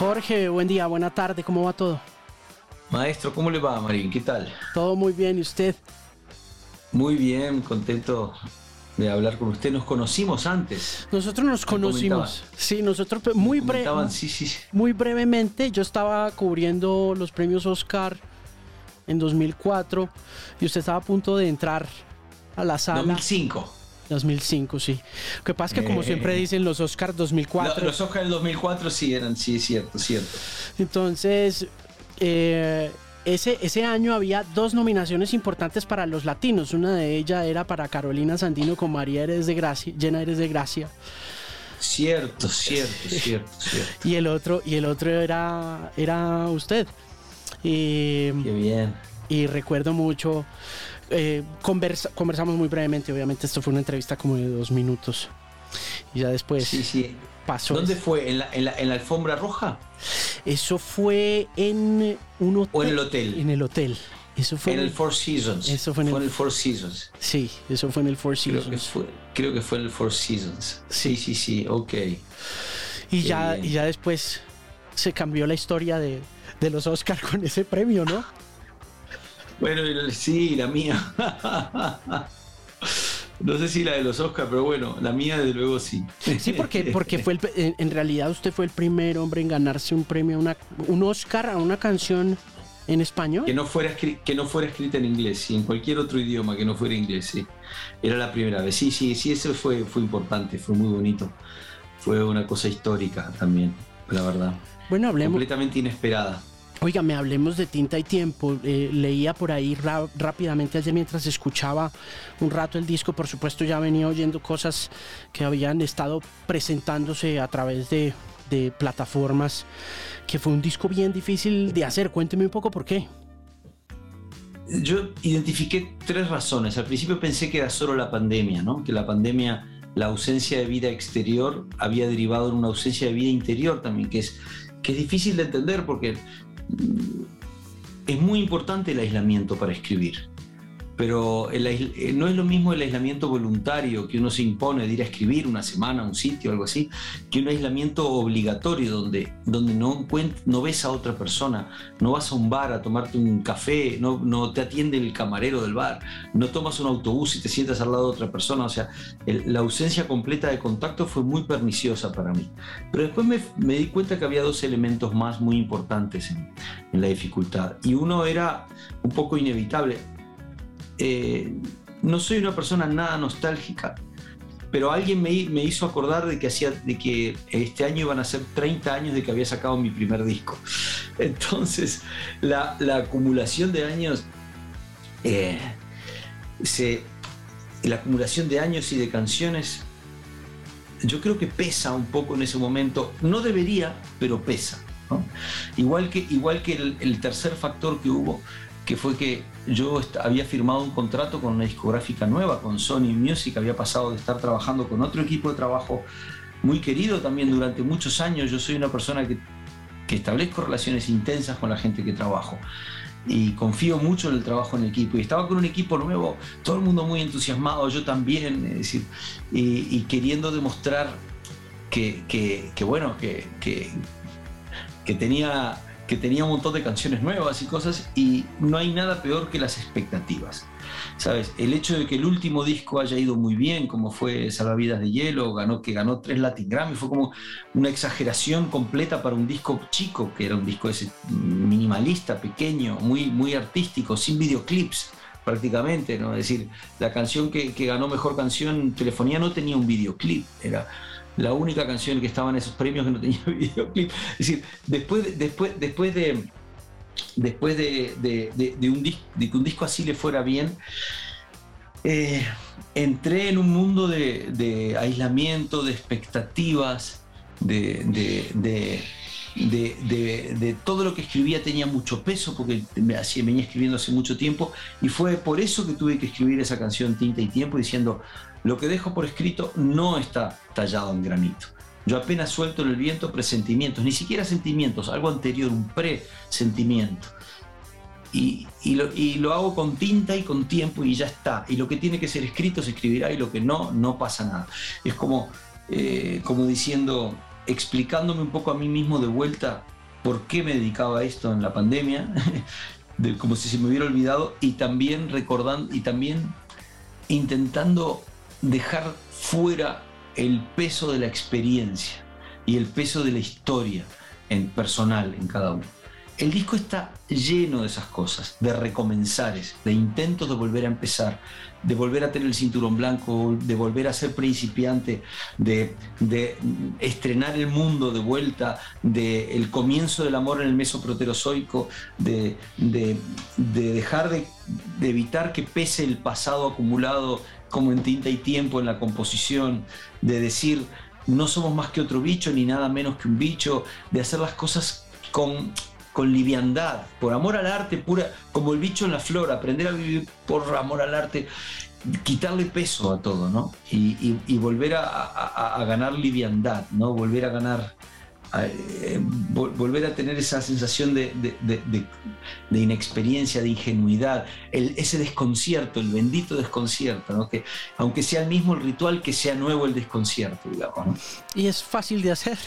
Jorge, buen día, buena tarde, ¿cómo va todo? Maestro, ¿cómo le va, Marín? ¿Qué tal? Todo muy bien, ¿y usted? Muy bien, contento de hablar con usted. Nos conocimos antes. Nosotros nos conocimos. Sí, nosotros muy, breve, sí, sí. muy brevemente. Yo estaba cubriendo los premios Oscar en 2004 y usted estaba a punto de entrar a la sala. 2005. 2005, sí. Lo que pasa es que, como siempre eh. dicen, los Oscars 2004. los Oscars del 2004 sí eran, sí, es cierto, cierto. Entonces, eh, ese, ese año había dos nominaciones importantes para los latinos. Una de ellas era para Carolina Sandino con María Eres de Gracia, Llena Eres de Gracia. Cierto, cierto, cierto, cierto. Y el otro, y el otro era, era usted. Y, Qué bien. Y recuerdo mucho, eh, conversamos muy brevemente, obviamente esto fue una entrevista como de dos minutos. Y ya después sí, sí. pasó. ¿Dónde fue? ¿En la, en, la, ¿En la alfombra roja? Eso fue en un hotel. ¿O en el hotel? En el hotel. Eso fue en, el Four Seasons. Eso fue en, el, Four Seasons. Sí, eso fue en el Four Seasons. Creo que fue, creo que fue en el Four Seasons. Sí, sí, sí, ok. Y ya, y ya después se cambió la historia de, de los Oscars con ese premio, ¿no? Bueno, sí, la mía. No sé si la de los Oscars, pero bueno, la mía desde luego sí. Sí, porque, porque fue en realidad usted fue el primer hombre en ganarse un premio, una, un Oscar a una canción en español. Que no, fuera que no fuera escrita en inglés, sí, en cualquier otro idioma que no fuera inglés, sí. Era la primera vez. Sí, sí, sí, eso fue, fue importante, fue muy bonito. Fue una cosa histórica también, la verdad. Bueno, hablemos. Completamente inesperada. Oiga, me hablemos de tinta y tiempo. Eh, leía por ahí rápidamente ayer mientras escuchaba un rato el disco. Por supuesto, ya venía oyendo cosas que habían estado presentándose a través de, de plataformas. Que fue un disco bien difícil de hacer. Cuénteme un poco por qué. Yo identifiqué tres razones. Al principio pensé que era solo la pandemia, ¿no? Que la pandemia, la ausencia de vida exterior había derivado en una ausencia de vida interior también, que es que es difícil de entender porque es muy importante el aislamiento para escribir pero eh, no es lo mismo el aislamiento voluntario que uno se impone de ir a escribir una semana a un sitio algo así, que un aislamiento obligatorio donde, donde no, no ves a otra persona, no vas a un bar a tomarte un café, no, no te atiende el camarero del bar, no tomas un autobús y te sientas al lado de otra persona. O sea, la ausencia completa de contacto fue muy perniciosa para mí. Pero después me, me di cuenta que había dos elementos más muy importantes en, en la dificultad. Y uno era un poco inevitable eh, no soy una persona nada nostálgica, pero alguien me, hizo acordar de que, hacía, de que este año iban a ser 30 años de que había sacado mi primer disco. Entonces, la, acumulación de años, eh, la acumulación de años y de canciones, yo creo que pesa un poco en ese momento. No debería, pero pesa. Igual que, igual que el tercer factor que hubo, que fue que yo había firmado un contrato con una discográfica nueva, con Sony Music, había pasado de estar trabajando con otro equipo de trabajo muy querido también durante muchos años. Yo soy una persona que, que establezco relaciones intensas con la gente que trabajo y confío mucho en el trabajo en equipo. Y estaba con un equipo nuevo, todo el mundo muy entusiasmado, yo también, decir, y, queriendo demostrar que, que bueno, que, que tenía que tenía un montón de canciones nuevas y cosas, y no hay nada peor que las expectativas. ¿Sabes? El hecho de que el último disco haya ido muy bien, como fue Salvavidas de Hielo, ganó, que ganó tres Latin Grammy, fue como una exageración completa para un disco chico, que era un disco ese minimalista, pequeño, muy, muy artístico, sin videoclips prácticamente, ¿no? Es decir, la canción que, que ganó mejor canción, Telefonía, no tenía un videoclip, era la única canción que estaba en esos premios que no tenía videoclip. Es decir, después, de, después, después de después de, un disco, de que un disco así le fuera bien, eh, entré en un mundo de, aislamiento, de expectativas, de, todo lo que escribía tenía mucho peso porque me venía escribiendo hace mucho tiempo y fue por eso que tuve que escribir esa canción Tinta y Tiempo diciendo lo que dejo por escrito no está tallado en granito. Yo apenas suelto en el viento presentimientos, ni siquiera sentimientos, algo anterior, un presentimiento. Y, y, lo, hago con tinta y con tiempo y ya está. Y lo que tiene que ser escrito se escribirá y lo que no, no pasa nada. Es como, eh, como diciendo, explicándome un poco a mí mismo de vuelta por qué me dedicaba a esto en la pandemia, de, como si se me hubiera olvidado, y también recordando, y también intentando dejar fuera el peso de la experiencia y el peso de la historia en personal en cada uno. El disco está lleno de esas cosas, de recomenzares, de intentos de volver a empezar, de volver a tener el cinturón blanco, de volver a ser principiante, de, estrenar el mundo de vuelta, de el comienzo del amor en el mesoproterozoico, de, de, dejar de, evitar que pese el pasado acumulado como en tinta y tiempo en la composición, de decir no somos más que otro bicho ni nada menos que un bicho, de hacer las cosas con con liviandad, por amor al arte, pura, como el bicho en la flor, aprender a vivir por amor al arte, quitarle peso a todo, ¿no? Y, volver a, ganar liviandad, ¿no? Volver a ganar eh, volver a tener esa sensación de, inexperiencia, de ingenuidad, ese desconcierto, el bendito desconcierto, que aunque sea el mismo el ritual, que sea nuevo el desconcierto, digamos. Y es fácil de hacer.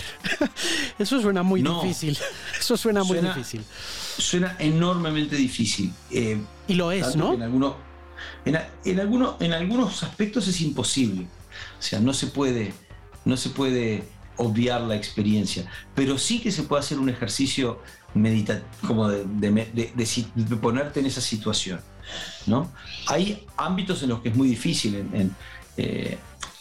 Eso suena muy difícil. Eso suena muy difícil. Suena enormemente difícil. Eh, y lo es, ¿no? En, algunos, en, en algunos aspectos es imposible. O sea, no se puede, no se puede obviar la experiencia, pero sí que se puede hacer un ejercicio meditativo, como de, ponerte en esa situación. ¿no? Hay ámbitos en los que es muy difícil. En, eh,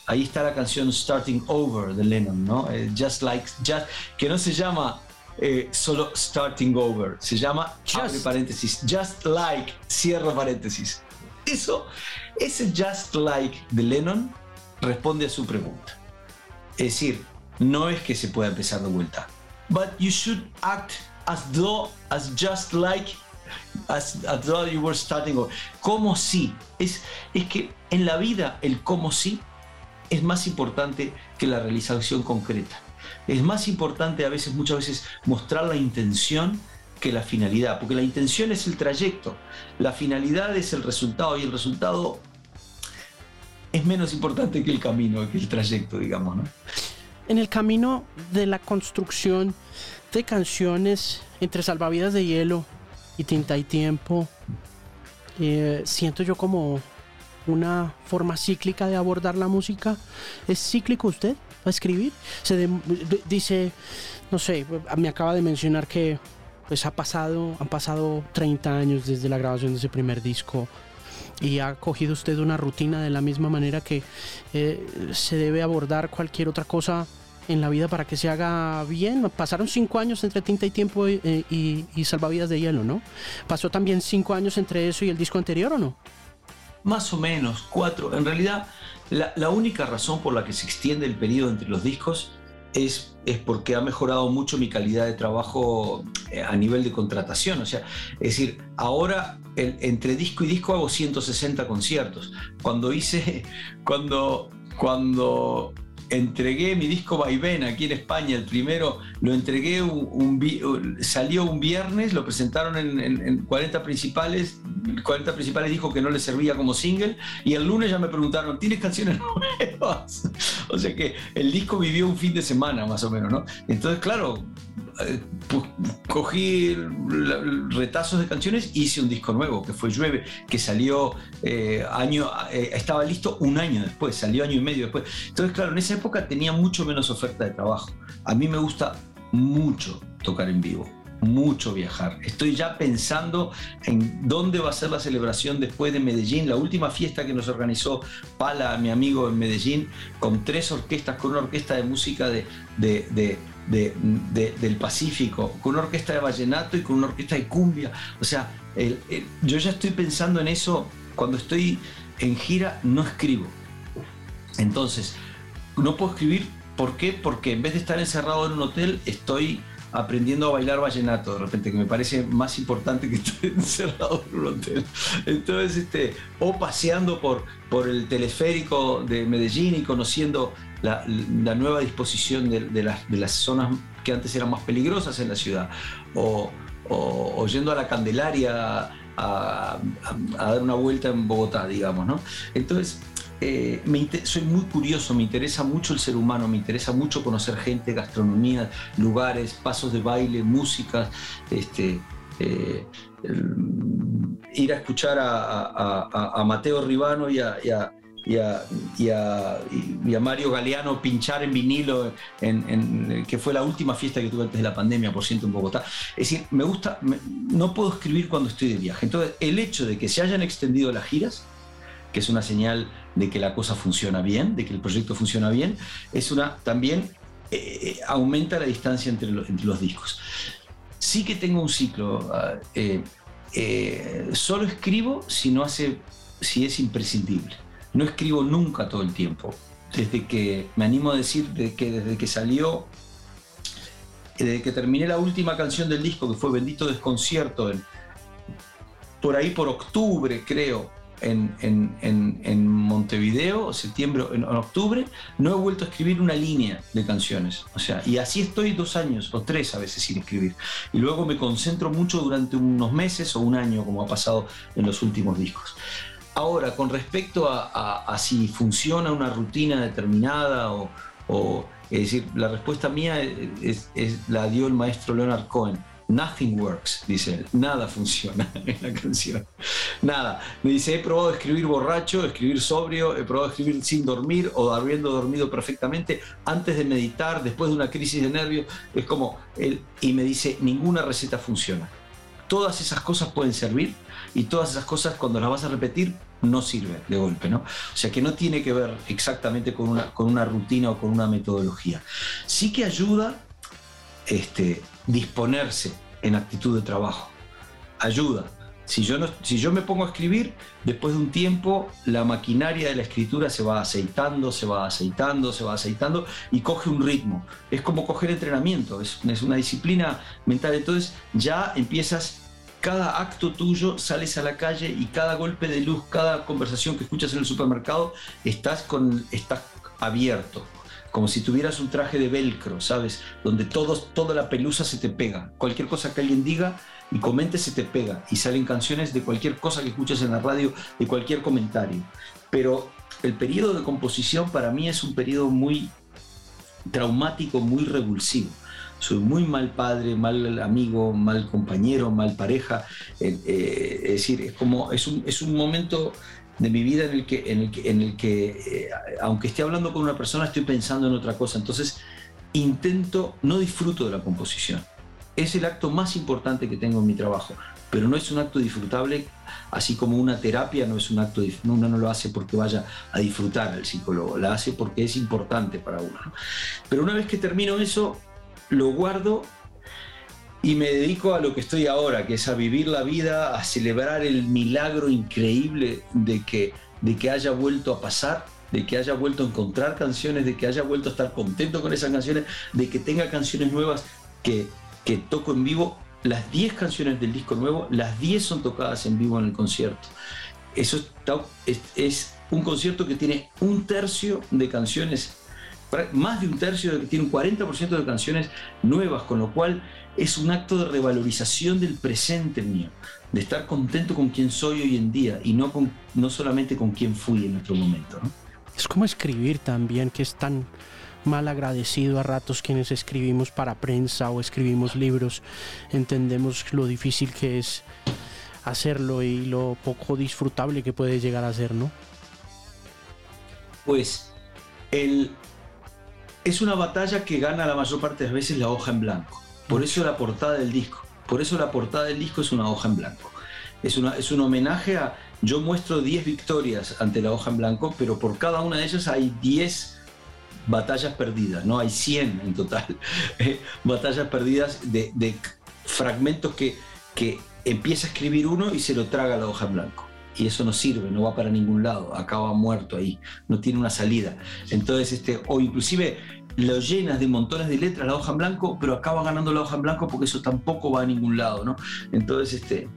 ahí está la canción Starting Over de Lennon, ¿no? Eh, just Like, just, que no se llama eh, solo Starting Over, se llama, just, paréntesis, Just Like, cierra paréntesis. Eso, ese Just Like de Lennon responde a su pregunta. Es decir, no es que se pueda empezar de vuelta. But you should act as though, as just like, as, though you were starting. Como si. Es, es que en la vida el como si es más importante que la realización concreta. Es más importante a veces, muchas veces, mostrar la intención que la finalidad, porque la intención es el trayecto, la finalidad es el resultado y el resultado es menos importante que el camino, que el trayecto, digamos, ¿no? En el camino de la construcción de canciones entre Salvavidas de Hielo y Tinta y Tiempo, eh, siento yo como una forma cíclica de abordar la música. ¿Es cíclico usted a escribir? Se dice, no sé, me acaba de mencionar que pues ha pasado, han pasado 30 años desde la grabación de ese primer disco y ha cogido usted una rutina de la misma manera que eh, se debe abordar cualquier otra cosa en la vida para que se haga bien. Pasaron cinco años entre Tinta y Tiempo y, y, Salvavidas de Hielo, ¿no? ¿Pasó también cinco años entre eso y el disco anterior o no? Más o menos, cuatro. En realidad, la, la única razón por la que se extiende el periodo entre los discos es, es, porque ha mejorado mucho mi calidad de trabajo eh, a nivel de contratación. O sea, es decir, ahora entre disco y disco hago 160 conciertos. Cuando hice, cuando, cuando entregué mi disco Vaivén aquí en España, el primero, lo entregué, un, salió un viernes, lo presentaron en, 40 principales, 40 principales dijo que no le servía como single, y el lunes ya me preguntaron, ¿tienes canciones nuevas? o sea que el disco vivió un fin de semana más o menos, ¿no? Entonces, claro, pues, cogí retazos de canciones y hice un disco nuevo, que fue Llueve, que salió eh, año, eh, estaba listo un año después, salió año y medio después. Entonces, claro, en esa época tenía mucho menos oferta de trabajo. A mí me gusta mucho tocar en vivo, mucho viajar. Estoy ya pensando en dónde va a ser la celebración después de Medellín, la última fiesta que nos organizó Pala, mi amigo en Medellín, con tres orquestas, con una orquesta de música de, de del Pacífico, con una orquesta de vallenato y con una orquesta de cumbia. O sea, yo ya estoy pensando en eso cuando estoy en gira, no escribo. Entonces, no puedo escribir, ¿por qué? Porque en vez de estar encerrado en un hotel, estoy aprendiendo a bailar vallenato de repente, que me parece más importante que estar encerrado en un hotel. Entonces, este, o paseando por, por el teleférico de Medellín y conociendo la, nueva disposición de, las, zonas que antes eran más peligrosas en la ciudad, o, yendo a la Candelaria a, dar una vuelta en Bogotá, digamos, ¿no? Entonces, eh, soy muy curioso, me interesa mucho el ser humano, me interesa mucho conocer gente, gastronomía, lugares, pasos de baile, música, este, eh, ir a escuchar a, Mateo Ribano a, y a, Mario Galeano pinchar en vinilo, en, que fue la última fiesta que tuve antes de la pandemia, por ciento, en Bogotá. Es decir, me gusta, no puedo escribir cuando estoy de viaje. Entonces, el hecho de que se hayan extendido las giras, que es una señal de que la cosa funciona bien, de que el proyecto funciona bien, es una también eh, aumenta la distancia entre, entre, los discos. Sí que tengo un ciclo. Eh, eh, solo escribo si no hace, si es imprescindible. No escribo nunca todo el tiempo. Desde que me animo a decir de que desde que salió, desde que terminé la última canción del disco, que fue Bendito Desconcierto, por ahí por octubre, creo, en, Montevideo, septiembre, en, octubre, no he vuelto a escribir una línea de canciones. O sea, y así estoy dos años o tres a veces sin escribir. Y luego me concentro mucho durante unos meses o un año, como ha pasado en los últimos discos. Ahora, con respecto a, si funciona una rutina determinada o, es decir, la respuesta mía es, la dio el maestro Leonard Cohen Nothing works, dice él. Nada funciona en la canción. Nada. Me dice, he probado a escribir borracho, escribir sobrio, he probado a escribir sin dormir o habiendo dormido perfectamente, antes de meditar, después de una crisis de nervios. Es como él. Y me dice, ninguna receta funciona. Todas esas cosas pueden servir y todas esas cosas cuando las vas a repetir no sirven de golpe, ¿no? O sea que no tiene que ver exactamente con una, con una rutina o con una metodología. Sí que ayuda este, disponerse en actitud de trabajo. Ayuda. Si yo, no, si yo me pongo a escribir, después de un tiempo la maquinaria de la escritura se va aceitando, se va aceitando, se va aceitando y coge un ritmo. Es como coger entrenamiento, es, es una disciplina mental. Entonces ya empiezas, cada acto tuyo sales a la calle y cada golpe de luz, cada conversación que escuchas en el supermercado, estás, con, estás abierto como si tuvieras un traje de velcro, ¿sabes? Donde toda la pelusa se te pega. Cualquier cosa que alguien diga y comente se te pega. Y salen canciones de cualquier cosa que escuches en la radio, de cualquier comentario. Pero el periodo de composición para mí es un periodo muy traumático, muy revulsivo. Soy muy mal padre, mal amigo, mal compañero, mal pareja. Eh, eh, es decir, es como es un, es un momento de mi vida en el que, en el que, eh, aunque esté hablando con una persona, estoy pensando en otra cosa. Entonces, intento, no disfruto de la composición. Es el acto más importante que tengo en mi trabajo, pero no es un acto disfrutable, así como una terapia no es un acto, uno no lo hace porque vaya a disfrutar al psicólogo, la hace porque es importante para uno. Pero una vez que termino eso, lo guardo y me dedico a lo que estoy ahora, que es a vivir la vida, a celebrar el milagro increíble de que, de que haya vuelto a pasar, de que haya vuelto a encontrar canciones, de que haya vuelto a estar contento con esas canciones, de que tenga canciones nuevas que, que toco en vivo. Las 10 canciones del disco nuevo, las 10 son tocadas en vivo en el concierto. Eso es, es un concierto que tiene un tercio de canciones más de un tercio, tiene un 40% de canciones nuevas, con lo cual es un acto de revalorización del presente mío, de estar contento con quien soy hoy en día y no, con, no solamente con quien fui en otro momento. Es como escribir también, que es tan mal agradecido a ratos quienes escribimos para prensa o escribimos libros, entendemos lo difícil que es hacerlo y lo poco disfrutable que puede llegar a ser, ¿no? Pues el, es una batalla que gana la mayor parte de las veces la hoja en blanco. Por eso la portada del disco. Por eso la portada del disco es una hoja en blanco. Es, una, es un homenaje a. Yo muestro 10 victorias ante la hoja en blanco, pero por cada una de ellas hay 10 batallas perdidas, ¿no? Hay 100 en total. Eh, batallas perdidas de, fragmentos que, que empieza a escribir uno y se lo traga la hoja en blanco y eso no sirve, no va para ningún lado, acaba muerto ahí, no tiene una salida. Entonces, este, o inclusive lo llenas de montones de letras la hoja en blanco, pero acaba ganando la hoja en blanco porque eso tampoco va a ningún lado, ¿no? Entonces, este,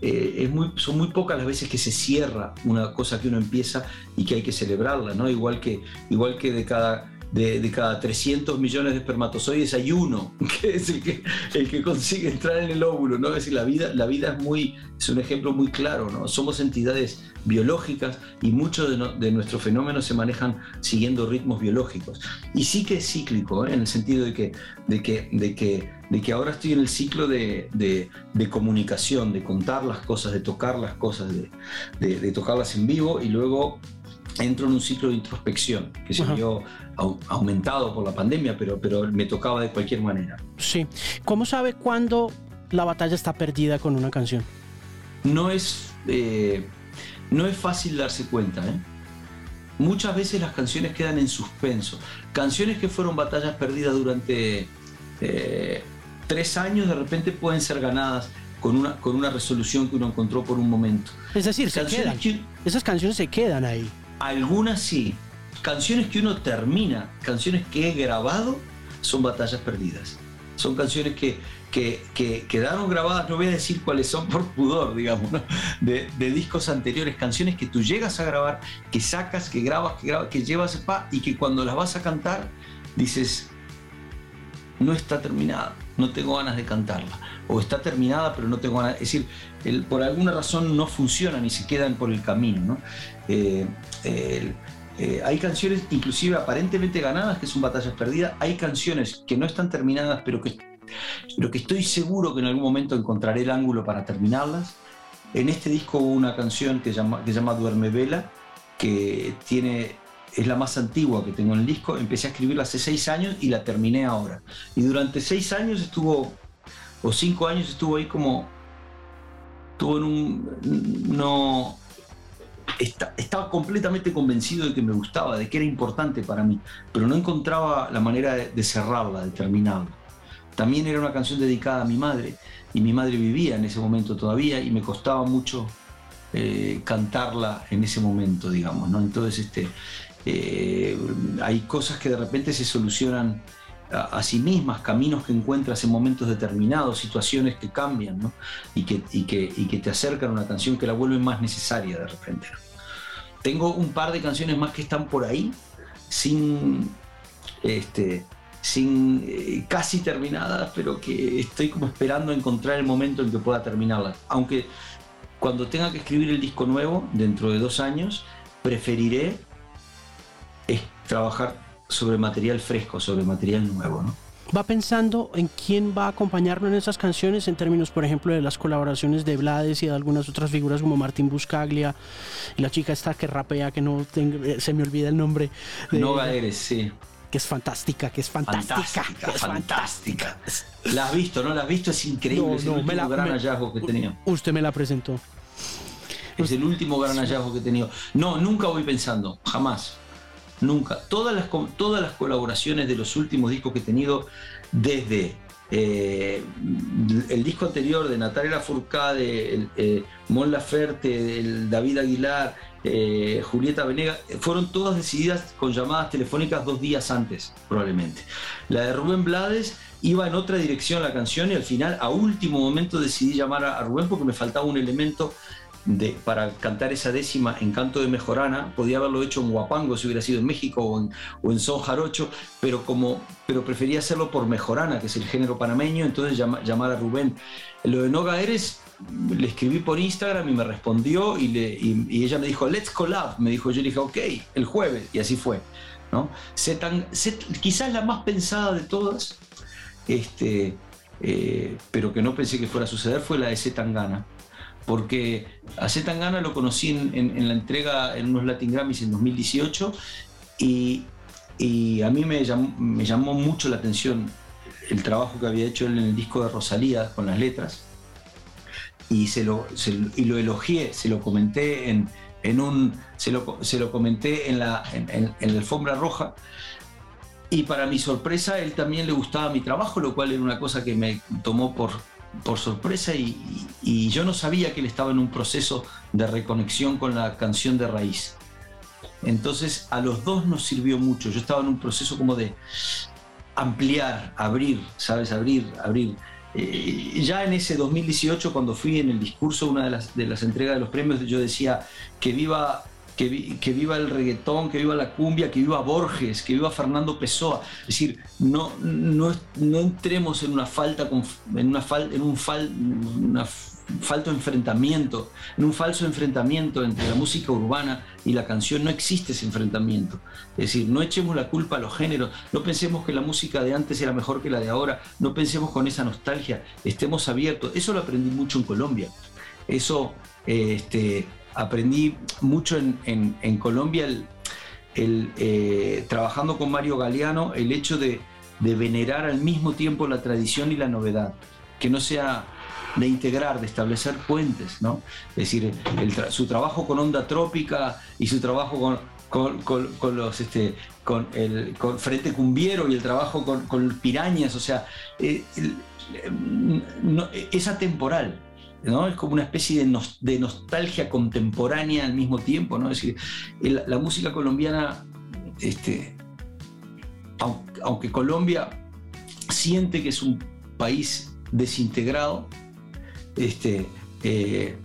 eh, son muy pocas las veces que se cierra una cosa que uno empieza y que hay que celebrarla, ¿no? Igual que, igual que de cada de, cada 300 millones de espermatozoides hay uno, que es el que, el que consigue entrar en el óvulo, ¿no? Es decir, la vida, la vida es, muy, es un ejemplo muy claro, ¿no? Somos entidades biológicas y muchos de, nuestros fenómenos se manejan siguiendo ritmos biológicos. Y sí que es cíclico, ¿eh? en el sentido de que, de que, de que, de que ahora estoy en el ciclo de, de, comunicación, de contar las cosas, de tocar las cosas, de, tocarlas en vivo y luego entro en un ciclo de introspección que se vio aumentado por la pandemia, pero, pero me tocaba de cualquier manera. Sí. ¿Cómo sabe cuándo la batalla está perdida con una canción? No es, eh, no es fácil darse cuenta. ¿eh? Muchas veces las canciones quedan en suspenso. Canciones que fueron batallas perdidas durante eh, tres años de repente pueden ser ganadas con una, con una resolución que uno encontró por un momento. Es decir, se quedan. esas canciones se quedan ahí. Algunas sí, canciones que uno termina, canciones que he grabado, son batallas perdidas. Son canciones que, que, quedaron grabadas, no voy a decir cuáles son por pudor, digamos, de, discos anteriores, canciones que tú llegas a grabar, que sacas, que grabas, que, grabas, que llevas pa, y que cuando las vas a cantar dices, no está terminada, no tengo ganas de cantarla. O está terminada, pero no tengo ganas. Es decir, por alguna razón no funcionan y se quedan por el camino. ¿no? Eh, eh, hay canciones inclusive aparentemente ganadas que son batallas perdidas, hay canciones que no están terminadas pero que, pero que estoy seguro que en algún momento encontraré el ángulo para terminarlas. En este disco hubo una canción que, llama, que se llama Duerme Vela, que tiene, es la más antigua que tengo en el disco. Empecé a escribirla hace seis años y la terminé ahora. Y durante seis años estuvo, o cinco años estuvo ahí como, estuvo en un, no, estaba completamente convencido de que me gustaba, de que era importante para mí, pero no encontraba la manera de, cerrarla, de terminarla. También era una canción dedicada a mi madre y mi madre vivía en ese momento todavía y me costaba mucho eh, cantarla en ese momento, digamos. ¿no? Entonces este, eh, hay cosas que de repente se solucionan a, sí mismas, caminos que encuentras en momentos determinados, situaciones que cambian y, que, y, que, y que te acercan a una canción que la vuelven más necesaria de repente. Tengo un par de canciones más que están por ahí, sin, este, sin eh, casi terminadas, pero que estoy como esperando encontrar el momento en que pueda terminarlas. Aunque cuando tenga que escribir el disco nuevo, dentro de dos años, preferiré trabajar sobre material fresco, sobre material nuevo. ¿no? Va pensando en quién va a acompañarlo en esas canciones en términos, por ejemplo, de las colaboraciones de Blades y de algunas otras figuras como Martín Buscaglia y la chica esta que rapea, que no eh, se me olvida el nombre. no eres, sí. Que es fantástica, que es fantástica. Fantástica, fantástica. La has visto, ¿no? La has visto, es increíble. es el último gran hallazgo que tenido. Usted me la presentó. Es el último gran hallazgo que he tenido. No, nunca voy pensando, jamás nunca. Todas las, todas las colaboraciones de los últimos discos que he tenido, desde eh, el disco anterior de Natalia Lafourcade, eh, Mon Laferte, el David Aguilar, eh, Julieta Venega, fueron todas decididas con llamadas telefónicas dos días antes, probablemente. La de Rubén Blades iba en otra dirección la canción y al final, a último momento, decidí llamar a Rubén porque me faltaba un elemento para cantar esa décima en canto de mejorana, podía haberlo hecho en Huapango si hubiera sido en México o en, o Son Jarocho, pero, como, pero prefería hacerlo por mejorana, que es el género panameño, entonces llamar a Rubén. Lo de Noga Eres le escribí por Instagram y me respondió y, ella me dijo, let's collab, me dijo, yo le dije, ok, el jueves, y así fue. ¿no? quizás la más pensada de todas, este, eh, pero que no pensé que fuera a suceder, fue la de Zetangana porque a Zetangana lo conocí en, la entrega en unos Latin Grammys en 2018 y, a mí me llamó, mucho la atención el trabajo que había hecho él en el disco de Rosalía con las letras. Y, se lo, y lo elogié, se lo comenté en, un, se lo, comenté en la, en la alfombra roja. Y para mi sorpresa él también le gustaba mi trabajo, lo cual era una cosa que me tomó por, por sorpresa y, yo no sabía que él estaba en un proceso de reconexión con la canción de raíz. Entonces a los dos nos sirvió mucho. Yo estaba en un proceso como de ampliar, abrir, ¿sabes? Abrir, abrir. Eh, ya en ese 2018, cuando fui en el discurso, una de las, de las entregas de los premios, yo decía que viva que, viva el reggaetón, que viva la cumbia, que viva Borges, que viva Fernando Pessoa. Es decir, no, no, entremos en una falta, en, una en un fal, una falto enfrentamiento, en un falso enfrentamiento entre la música urbana y la canción, no existe ese enfrentamiento. Es decir, no echemos la culpa a los géneros, no pensemos que la música de antes era mejor que la de ahora, no pensemos con esa nostalgia, estemos abiertos. Eso lo aprendí mucho en Colombia. Eso este, aprendí mucho en, Colombia, el, eh, trabajando con Mario Galeano, el hecho de, de venerar al mismo tiempo la tradición y la novedad. Que no sea de integrar, de establecer puentes, ¿no? Es decir, su trabajo con Onda Trópica y su trabajo con, con, los este, con el con Frente Cumbiero y el trabajo con, Pirañas, o sea, eh, es atemporal. ¿No? Es como una especie de, nostalgia contemporánea al mismo tiempo, ¿no? Es decir, la música colombiana, este, aunque Colombia siente que es un país desintegrado, este, eh,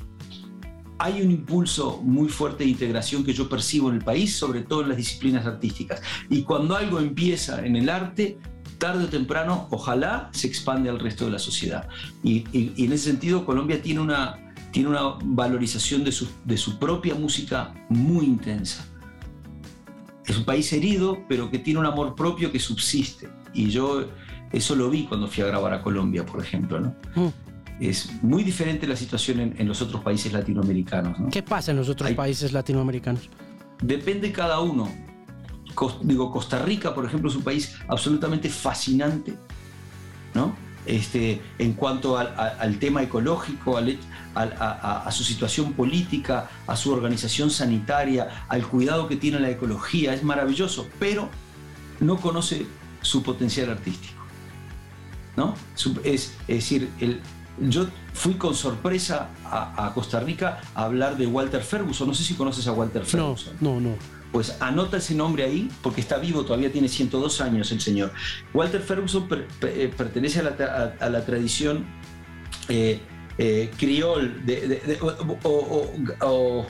hay un impulso muy fuerte de integración que yo percibo en el país, sobre todo en las disciplinas artísticas. Y cuando algo empieza en el arte, tarde o temprano, ojalá se expande al resto de la sociedad. Y, en ese sentido, Colombia tiene una, tiene una valorización de su, de su propia música muy intensa. Es un país herido, pero que tiene un amor propio que subsiste. Y yo eso lo vi cuando fui a grabar a Colombia, por ejemplo. ¿no? Mm es muy diferente la situación en, los otros países latinoamericanos. ¿Qué pasa en los otros países latinoamericanos? Depende cada uno. Digo, Costa Rica, por ejemplo, es un país absolutamente fascinante, ¿no? Este, en cuanto al, tema ecológico, a, su situación política, a su organización sanitaria, al cuidado que tiene la ecología, es maravilloso, pero no conoce su potencial artístico. ¿no? Es, es decir, el, yo fui con sorpresa a, Costa Rica a hablar de Walter Ferguson. No sé si conoces a Walter Ferguson. No, no, no. Pues anota ese nombre ahí porque está vivo, todavía tiene 102 años el señor. Walter Ferguson eh, pertenece a la, tradición eh, eh, criol, de, o,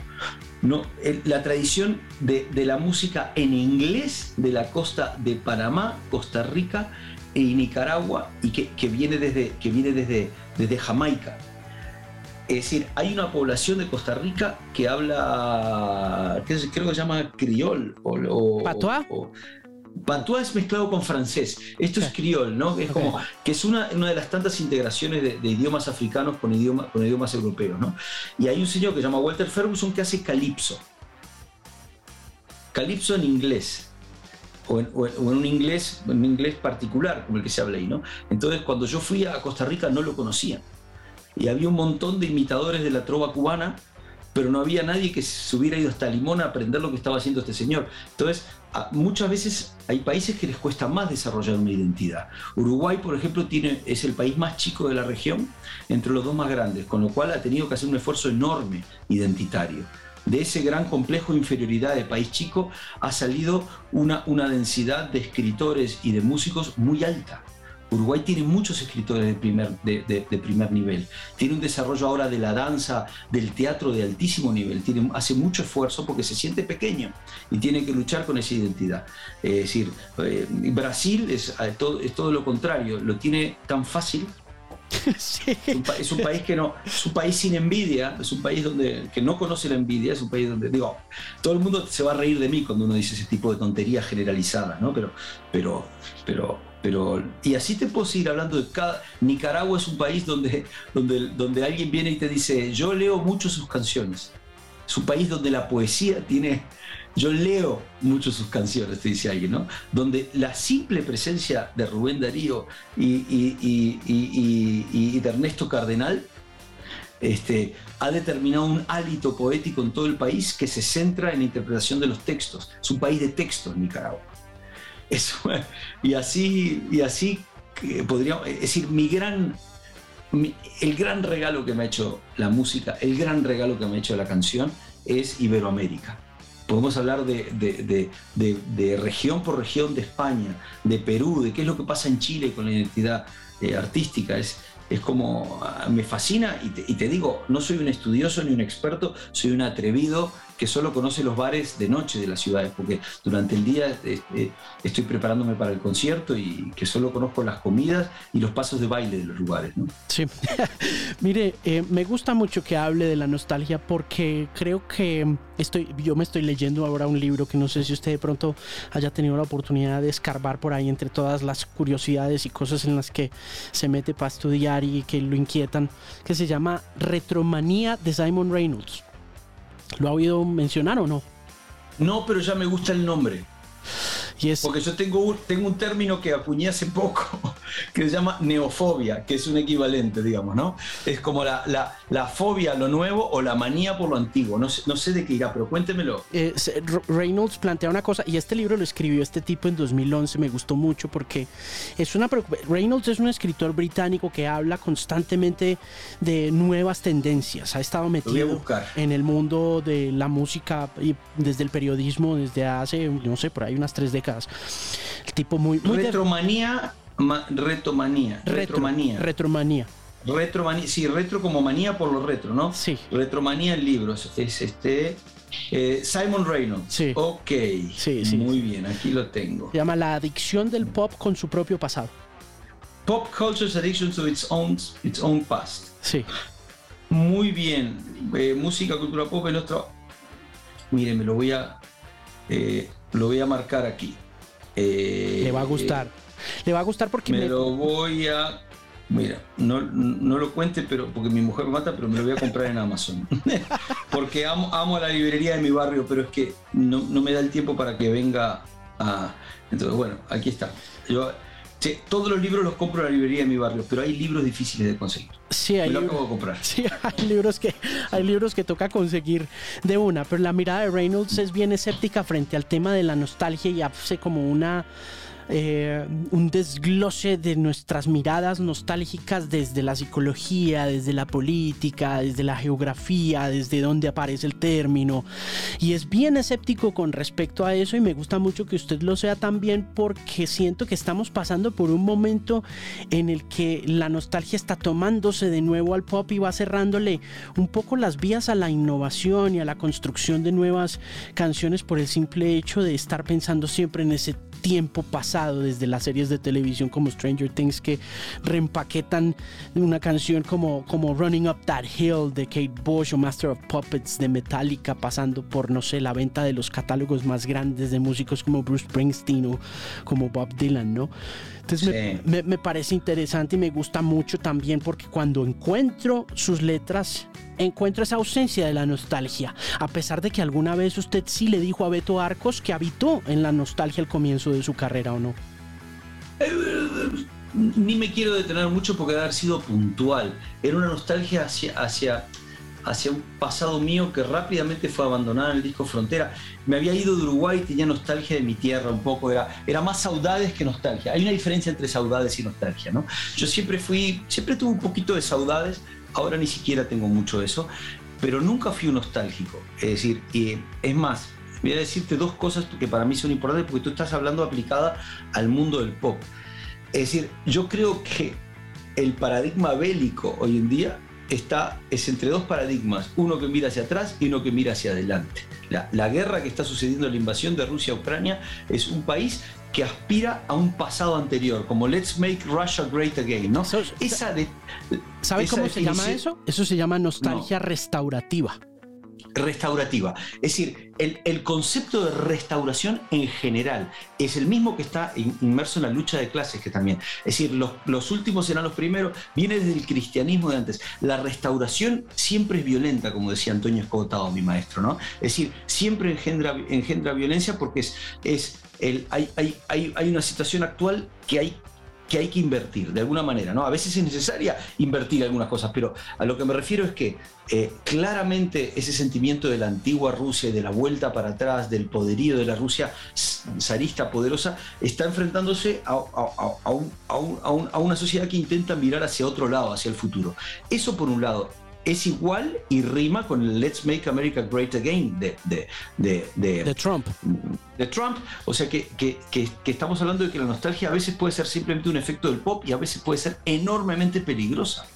no, la tradición de, la música en inglés de la costa de Panamá, Costa Rica y Nicaragua y que, viene, desde, que viene desde, desde Jamaica. Es decir, hay una población de Costa Rica que habla, creo que se llama criol o... ¿Patois? Patois es mezclado con francés. Esto es criol, ¿no? Es como que es una, una, de las tantas integraciones de, idiomas africanos con, idioma, con idiomas europeos, ¿no? Y hay un señor que se llama Walter Ferguson que hace calipso. Calipso en inglés o en, un inglés, en un inglés particular, como el que se habla ahí, ¿no? Entonces, cuando yo fui a Costa Rica no lo conocía. Y había un montón de imitadores de la trova cubana, pero no había nadie que se hubiera ido hasta Limón a aprender lo que estaba haciendo este señor. Entonces, muchas veces hay países que les cuesta más desarrollar una identidad. Uruguay, por ejemplo, tiene, es el país más chico de la región, entre los dos más grandes, con lo cual ha tenido que hacer un esfuerzo enorme identitario de ese gran complejo de inferioridad de país chico ha salido una, una densidad de escritores y de músicos muy alta. Uruguay tiene muchos escritores de primer, de, primer nivel. Tiene un desarrollo ahora de la danza, del teatro de altísimo nivel. Tiene, hace mucho esfuerzo porque se siente pequeño y tiene que luchar con esa identidad. es decir, eh, Brasil es, eh, todo, es todo lo contrario. Lo tiene tan fácil Es, un, país que no, es un país sin envidia, es un país donde que no conoce la envidia, es un país donde digo, todo el mundo se va a reír de mí cuando uno dice ese tipo de tonterías generalizadas, ¿no? Pero, pero, pero, pero, y así te puedo seguir hablando de cada. Nicaragua es un país donde, donde, donde alguien viene y te dice, yo leo mucho sus canciones. Es un país donde la poesía tiene yo leo mucho sus canciones, te dice alguien, ¿no? Donde la simple presencia de Rubén Darío y, de Ernesto Cardenal este, ha determinado un hálito poético en todo el país que se centra en la interpretación de los textos. Es un país de textos, Nicaragua. Y así, y así podríamos, decir, mi gran, el gran regalo que me ha hecho la música, el gran regalo que me ha hecho la canción es Iberoamérica Podemos hablar de, región por región de España, de Perú, de qué es lo que pasa en Chile con la identidad eh, artística. Es, es como, ah, me fascina y te, digo, no soy un estudioso ni un experto, soy un atrevido que solo conoce los bares de noche de las ciudades, porque durante el día este, estoy preparándome para el concierto y que solo conozco las comidas y los pasos de baile de los lugares. Sí, mire, eh, me gusta mucho que hable de la nostalgia porque creo que estoy, yo me estoy leyendo ahora un libro que no sé si usted de pronto haya tenido la oportunidad de escarbar por ahí entre todas las curiosidades y cosas en las que se mete para estudiar y que lo inquietan, que se llama Retromanía de Simon Reynolds. ¿Lo ha oído mencionar o no? No, pero ya me gusta el nombre. Porque yo tengo un, tengo un término que acuñé hace poco que se llama neofobia, que es un equivalente, digamos, ¿no? Es como la, la, fobia a lo nuevo o la manía por lo antiguo. No sé, no sé de qué irá, pero cuéntemelo. Eh, Reynolds plantea una cosa, y este libro lo escribió este tipo en 2011, me gustó mucho porque es una Reynolds es un escritor británico que habla constantemente de nuevas tendencias. Ha estado metido en el mundo de la música y desde el periodismo desde hace, no sé, por ahí unas tres décadas el tipo muy... retromanía, retomanía, retromanía. Retromanía. Retromanía, sí, retro como manía por lo retro, ¿no? Sí. Retromanía en libros. Es este. Eh, Simon Reynolds. Sí. Ok. Sí, sí. Muy bien, aquí lo tengo. Se llama La adicción del pop con su propio pasado. Pop culture's addiction to its own, its own past. Sí. Muy bien. Eh, música, cultura pop, el otro. Mire, me lo voy a. Eh, lo voy a marcar aquí. Le va a gustar. Le va a gustar porque me, lo voy a. Mira, no, lo cuente, pero porque mi mujer me mata, pero me lo voy a comprar en Amazon. porque amo, amo la librería de mi barrio, pero es que no, me da el tiempo para que venga a. Entonces, bueno, aquí está. Yo todos los libros los compro en la librería de mi barrio, pero hay libros difíciles de conseguir. Sí, hay, lo acabo de comprar. Sí, hay libros que hay libros que toca conseguir de una, pero la mirada de Reynolds es bien escéptica frente al tema de la nostalgia y hace como una eh, un desglose de nuestras miradas nostálgicas desde la psicología, desde la política, desde la geografía, desde dónde aparece el término. Y es bien escéptico con respecto a eso y me gusta mucho que usted lo sea también porque siento que estamos pasando por un momento en el que la nostalgia está tomándose de nuevo al pop y va cerrándole un poco las vías a la innovación y a la construcción de nuevas canciones por el simple hecho de estar pensando siempre en ese tiempo pasado desde las series de televisión como Stranger Things que reempaquetan una canción como, como Running Up That Hill de Kate Bush o Master of Puppets de Metallica pasando por no sé la venta de los catálogos más grandes de músicos como Bruce Springsteen o como Bob Dylan, ¿no? Entonces me, me, parece interesante y me gusta mucho también porque cuando encuentro sus letras, encuentro esa ausencia de la nostalgia, a pesar de que alguna vez usted sí le dijo a Beto Arcos que habitó en la nostalgia al comienzo de su carrera o no. Ni me quiero detener mucho porque haber sido puntual. Era una nostalgia hacia, hacia hacia un pasado mío que rápidamente fue abandonado en el disco Frontera. Me había ido de Uruguay, tenía nostalgia de mi tierra un poco, era, era más saudades que nostalgia. Hay una diferencia entre saudades y nostalgia, ¿no? Yo siempre fui, siempre tuve un poquito de saudades, ahora ni siquiera tengo mucho de eso, pero nunca fui un nostálgico. Es decir, y es más, voy a decirte dos cosas que para mí son importantes porque tú estás hablando aplicada al mundo del pop. Es decir, yo creo que el paradigma bélico hoy en día está, es entre dos paradigmas, uno que mira hacia atrás y uno que mira hacia adelante. La, guerra que está sucediendo, la invasión de Rusia a Ucrania, es un país que aspira a un pasado anterior, como Let's Make Russia Great Again, ¿no? esa de, ¿Sabe cómo se llama eso? Eso se llama nostalgia restaurativa restaurativa. Es decir, el, concepto de restauración en general es el mismo que está inmerso en la lucha de clases que también. Es decir, los, últimos serán los primeros, viene desde el cristianismo de antes. La restauración siempre es violenta, como decía Antonio Escotado, mi maestro, ¿no? Es decir, siempre engendra, engendra violencia porque es, es el, hay, hay, hay, hay una situación actual que hay que hay que invertir de alguna manera, ¿no? A veces es necesaria invertir algunas cosas, pero a lo que me refiero es que eh, claramente ese sentimiento de la antigua Rusia y de la vuelta para atrás, del poderío de la Rusia zarista poderosa, está enfrentándose a, a una sociedad que intenta mirar hacia otro lado, hacia el futuro. Eso por un lado es igual y rima con el Let's Make America Great Again de, de, Trump. De Trump. O sea que, estamos hablando de que la nostalgia a veces puede ser simplemente un efecto del pop y a veces puede ser enormemente peligrosa.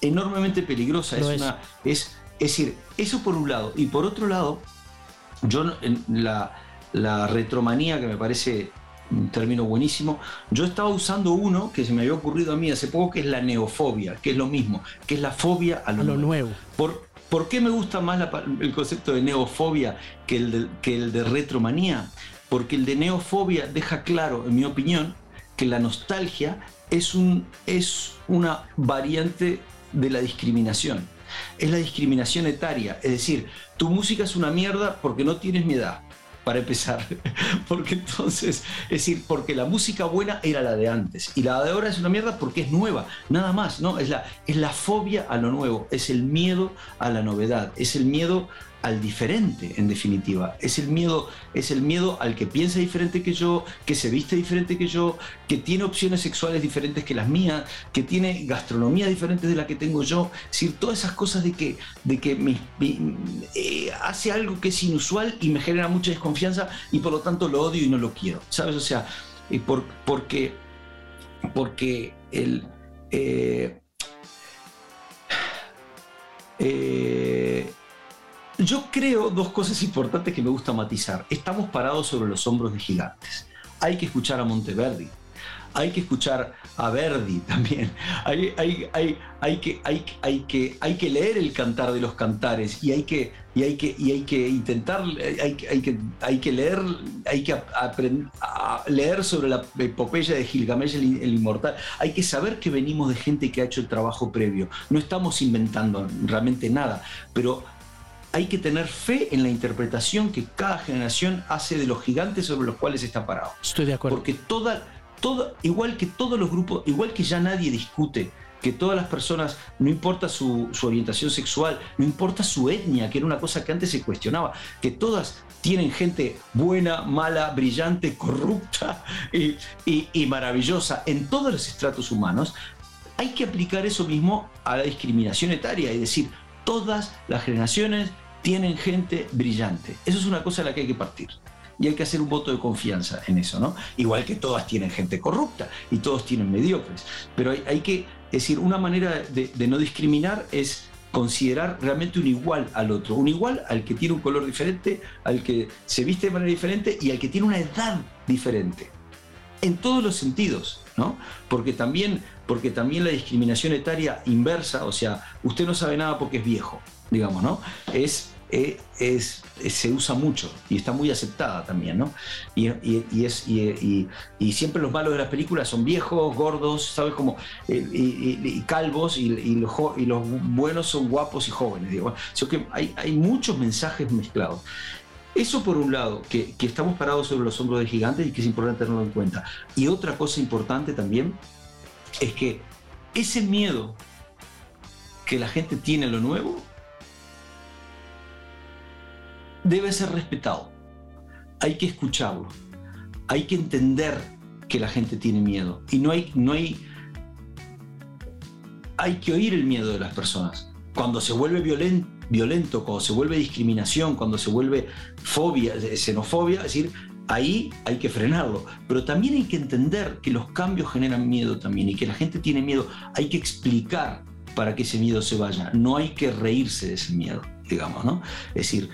Enormemente peligrosa. Es, una. Es, Es decir, eso por un lado. Y por otro lado, yo en la, la retromanía que me parece un término buenísimo. Yo estaba usando uno que se me había ocurrido a mí hace poco, que es la neofobia, que es lo mismo, que es la fobia a lo, nuevo. Por, ¿Por qué me gusta más el concepto de neofobia que el de, que el de retromanía? Porque el de neofobia deja claro, en mi opinión, que la nostalgia es, un, es una variante de la discriminación. Es la discriminación etaria. Es decir, tu música es una mierda porque no tienes mi edad para empezar. Porque entonces, es decir, porque la música buena era la de antes y la de ahora es una mierda porque es nueva, nada más, ¿no? Es la, es la fobia a lo nuevo, es el miedo a la novedad, es el miedo al diferente, en definitiva. Es el miedo, es el miedo al que piensa diferente que yo, que se viste diferente que yo, que tiene opciones sexuales diferentes que las mías, que tiene gastronomía diferente de la que tengo yo. Es decir, todas esas cosas de que, de que me, eh, hace algo que es inusual y me genera mucha desconfianza y por lo tanto lo odio y no lo quiero. ¿Sabes? O sea, eh, por, porque, porque el. eh, eh yo creo dos cosas importantes que me gusta matizar. Estamos parados sobre los hombros de gigantes. Hay que escuchar a Monteverdi. Hay que escuchar a Verdi también. Hay, que, leer el cantar de los cantares y hay que, intentar, hay, que, leer sobre la epopeya de Gilgamesh el, el, inmortal. Hay que saber que venimos de gente que ha hecho el trabajo previo. No estamos inventando realmente nada, pero hay que tener fe en la interpretación que cada generación hace de los gigantes sobre los cuales está parado. Estoy de acuerdo. Porque toda, toda, igual que todos los grupos, igual que ya nadie discute que todas las personas, no importa su, orientación sexual, no importa su etnia, que era una cosa que antes se cuestionaba, que todas tienen gente buena, mala, brillante, corrupta y, y maravillosa en todos los estratos humanos, hay que aplicar eso mismo a la discriminación etaria, es decir, todas las generaciones tienen gente brillante. Eso es una cosa a la que hay que partir. Y hay que hacer un voto de confianza en eso, ¿no? Igual que todas tienen gente corrupta y todos tienen mediocres. Pero hay, que, decir, una manera de, no discriminar es considerar realmente un igual al otro, un igual al que tiene un color diferente, al que se viste de manera diferente y al que tiene una edad diferente. En todos los sentidos, ¿no? Porque también, porque también la discriminación etaria inversa, o sea, usted no sabe nada porque es viejo, digamos, ¿no? Es eh, es, se usa mucho y está muy aceptada también, ¿no? Y, es, y, siempre los malos de las películas son viejos, gordos, ¿sabes? Como, eh, y, calvos y, los, buenos son guapos y jóvenes. Digo. que hay, muchos mensajes mezclados. Eso por un lado, que estamos parados sobre los hombros de gigantes y que es importante tenerlo en cuenta. Y otra cosa importante también es que ese miedo que la gente tiene a lo nuevo debe ser respetado. Hay que escucharlo. Hay que entender que la gente tiene miedo. Y no hay, no hay, hay que oír el miedo de las personas. Cuando se vuelve violento, violento, cuando se vuelve discriminación, cuando se vuelve fobia, xenofobia, es decir, ahí hay que frenarlo. Pero también hay que entender que los cambios generan miedo también y que la gente tiene miedo. Hay que explicar para que ese miedo se vaya. No hay que reírse de ese miedo digamos, ¿no? Es decir,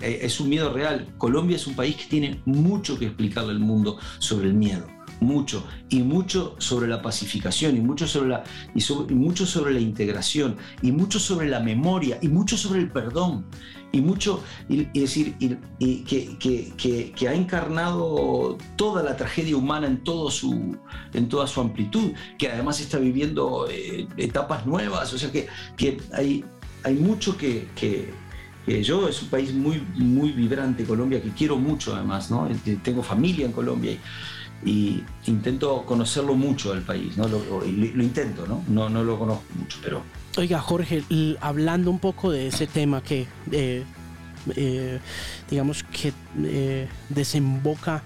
eh, es un miedo real. Colombia es un país que tiene mucho que explicarle al mundo sobre el miedo, mucho, y mucho sobre la pacificación, y mucho sobre la, y, mucho sobre la integración, y mucho sobre la memoria, y mucho sobre el perdón, y mucho, y, decir, y, que, que, ha encarnado toda la tragedia humana en, todo su, en toda su amplitud, que además está viviendo eh, etapas nuevas, o sea que, que hay hay mucho que, yo, es un país muy, muy vibrante, Colombia, que quiero mucho además, ¿no? Tengo familia en Colombia y, intento conocerlo mucho al país, ¿no? Lo, intento, ¿no? ¿no? No lo conozco mucho, pero... Oiga, Jorge, hablando un poco de ese tema que, eh, digamos, que eh, desemboca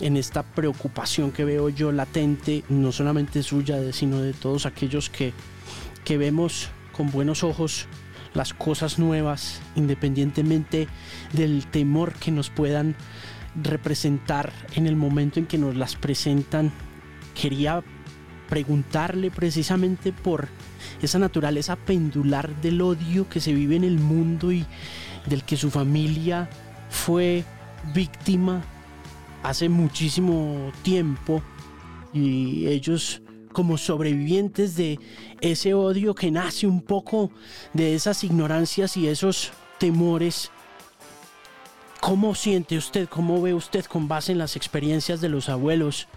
en esta preocupación que veo yo latente, no solamente suya, sino de todos aquellos que, que vemos con buenos ojos las cosas nuevas, independientemente del temor que nos puedan representar en el momento en que nos las presentan. Quería preguntarle precisamente por esa naturaleza pendular del odio que se vive en el mundo y del que su familia fue víctima hace muchísimo tiempo y ellos como sobrevivientes de ese odio que nace un poco de esas ignorancias y esos temores. ¿Cómo siente usted, cómo ve usted con base en las experiencias de los abuelos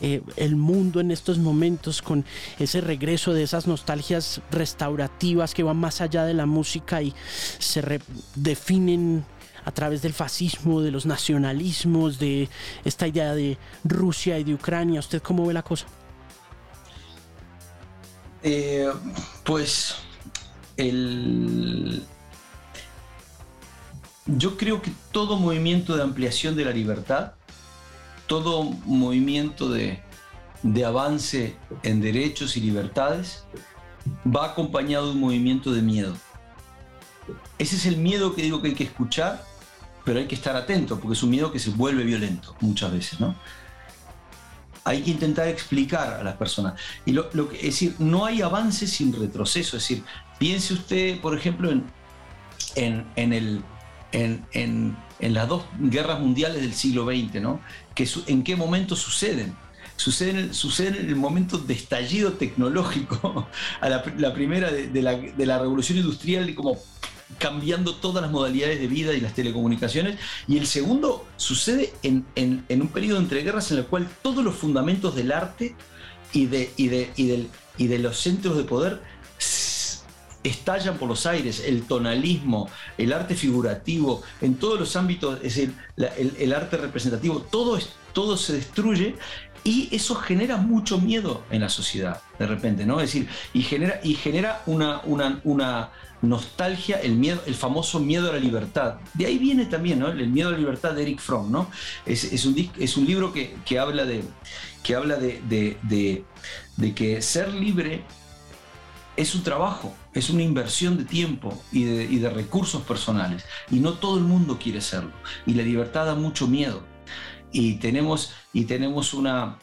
eh, el mundo en estos momentos con ese regreso de esas nostalgias restaurativas que van más allá de la música y se definen a través del fascismo, de los nacionalismos, de esta idea de Rusia y de Ucrania. ¿Usted cómo ve la cosa? Eh, pues el... yo creo que todo movimiento de ampliación de la libertad, todo movimiento de, de avance en derechos y libertades va acompañado de un movimiento de miedo. Ese es el miedo que digo que hay que escuchar, pero hay que estar atento, porque es un miedo que se vuelve violento muchas veces, ¿no? Hay que intentar explicar a las personas. Y lo, es decir, no hay avance sin retroceso. Es decir, piense usted, por ejemplo, en, en, en, las dos guerras mundiales del siglo XX, ¿no? Que ¿En qué momento suceden? Suceden, suceden en el momento de estallido tecnológico, a la, primera de, la, de la revolución industrial como cambiando todas las modalidades de vida y las telecomunicaciones. Y el segundo sucede en, un periodo entre guerras en el cual todos los fundamentos del arte y de, y de, y de los centros de poder estallan por los aires, el tonalismo, el arte figurativo, en todos los ámbitos, es el, el, arte representativo, todo, todo se destruye y eso genera mucho miedo en la sociedad, de repente, ¿no? Es decir, y genera, y genera una, una, una nostalgia, el miedo, el famoso miedo a la libertad. De ahí viene también, ¿no? El miedo a la libertad de Eric Fromm, ¿no? Es, es, un, es un, libro que, que, habla, de, que, habla de, de, que ser libre es un trabajo, es una inversión de tiempo y de, y de recursos personales. Y no todo el mundo quiere serlo. Y la libertad da mucho miedo y tenemos, y tenemos, una,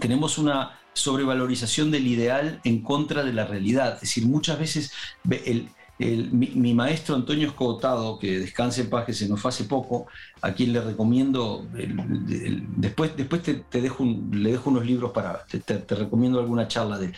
tenemos una sobrevalorización del ideal en contra de la realidad. Es decir, muchas veces mi, maestro Antonio Escotado, que descanse en paz, que se nos fue hace poco, a quien le recomiendo, después, después te, dejo le dejo unos libros para, te, recomiendo alguna charla de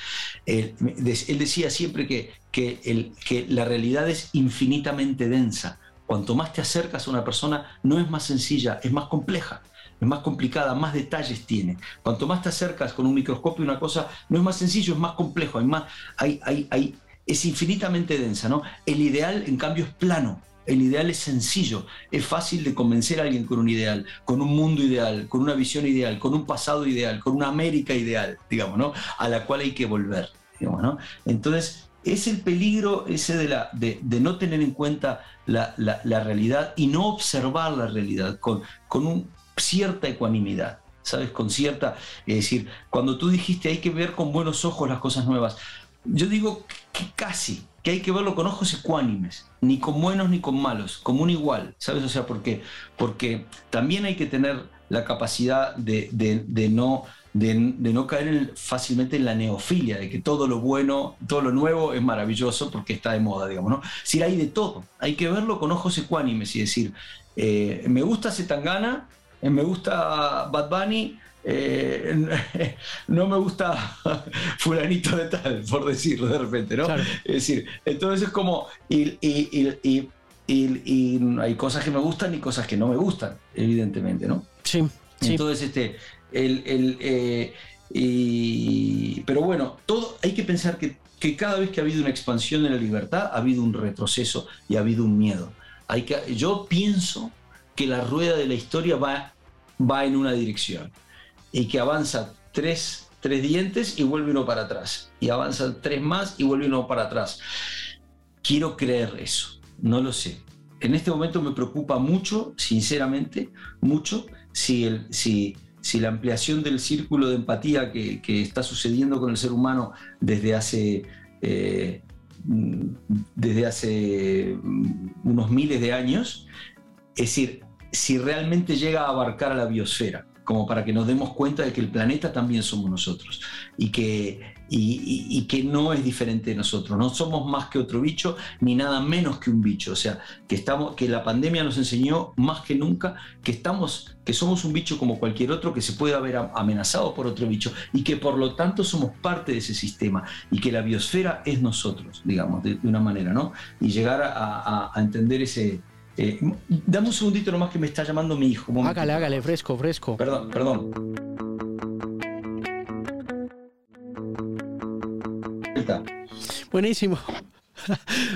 él. Él, decía siempre que, que, el, que la realidad es infinitamente densa. Cuanto más te acercas a una persona, no es más sencilla, es más compleja es más complicada, más detalles tiene. Cuanto más te acercas con un microscopio una cosa, no es más sencillo, es más complejo, hay más, hay, hay, es infinitamente densa. ¿no? El ideal, en cambio, es plano. El ideal es sencillo, es fácil de convencer a alguien con un ideal, con un mundo ideal, con una visión ideal, con un pasado ideal, con una América ideal, digamos, ¿no? A la cual hay que volver, digamos, ¿no? Entonces, es el peligro ese de, la, de, no tener en cuenta la, realidad y no observar la realidad con, con un cierta ecuanimidad, ¿sabes? Con cierta, es decir, cuando tú dijiste hay que ver con buenos ojos las cosas nuevas, yo digo que casi, que hay que verlo con ojos ecuánimes, ni con buenos ni con malos, como un igual, ¿sabes? O sea, ¿por qué? Porque también hay que tener la capacidad de, no, de, no caer fácilmente en la neofilia, de que todo lo bueno, todo lo nuevo es maravilloso porque está de moda, digamos, ¿no? Si hay de todo, hay que verlo con ojos ecuánimes y decir, eh, me gusta Zetangana, me gusta Bad Bunny, eh, no me gusta fulanito de tal, por decirlo de repente, ¿no? Es decir, entonces es como, y, hay cosas que me gustan y cosas que no me gustan, evidentemente, ¿no? Sí. Entonces, este, el, eh, pero bueno, todo, hay que pensar que, que, cada vez que ha habido una expansión de la libertad, ha habido un retroceso y ha habido un miedo. Hay que, yo pienso que la rueda de la historia va, va en una dirección y que avanza tres, tres dientes y vuelve uno para atrás. Y avanza tres más y vuelve uno para atrás. Quiero creer eso, no lo sé. En este momento me preocupa mucho, sinceramente, mucho, si, el, si, si la ampliación del círculo de empatía que, que, está sucediendo con el ser humano desde hace, eh, desde hace unos miles de años, es decir, si realmente llega a abarcar a la biosfera. como para que nos demos cuenta de que el planeta también somos nosotros y que, y, que no es diferente de nosotros. No somos más que otro bicho ni nada menos que un bicho. O sea, que, estamos, que la pandemia nos enseñó más que nunca que, estamos, que somos un bicho como cualquier otro que se puede haber amenazado por otro bicho y que por lo tanto somos parte de ese sistema y que la biosfera es nosotros, digamos, de, una manera, ¿no? Y llegar a, entender ese... Eh, dame un segundito nomás que me está llamando mi hijo. Hágale, hágale, fresco, fresco. Perdón, perdón. Buenísimo.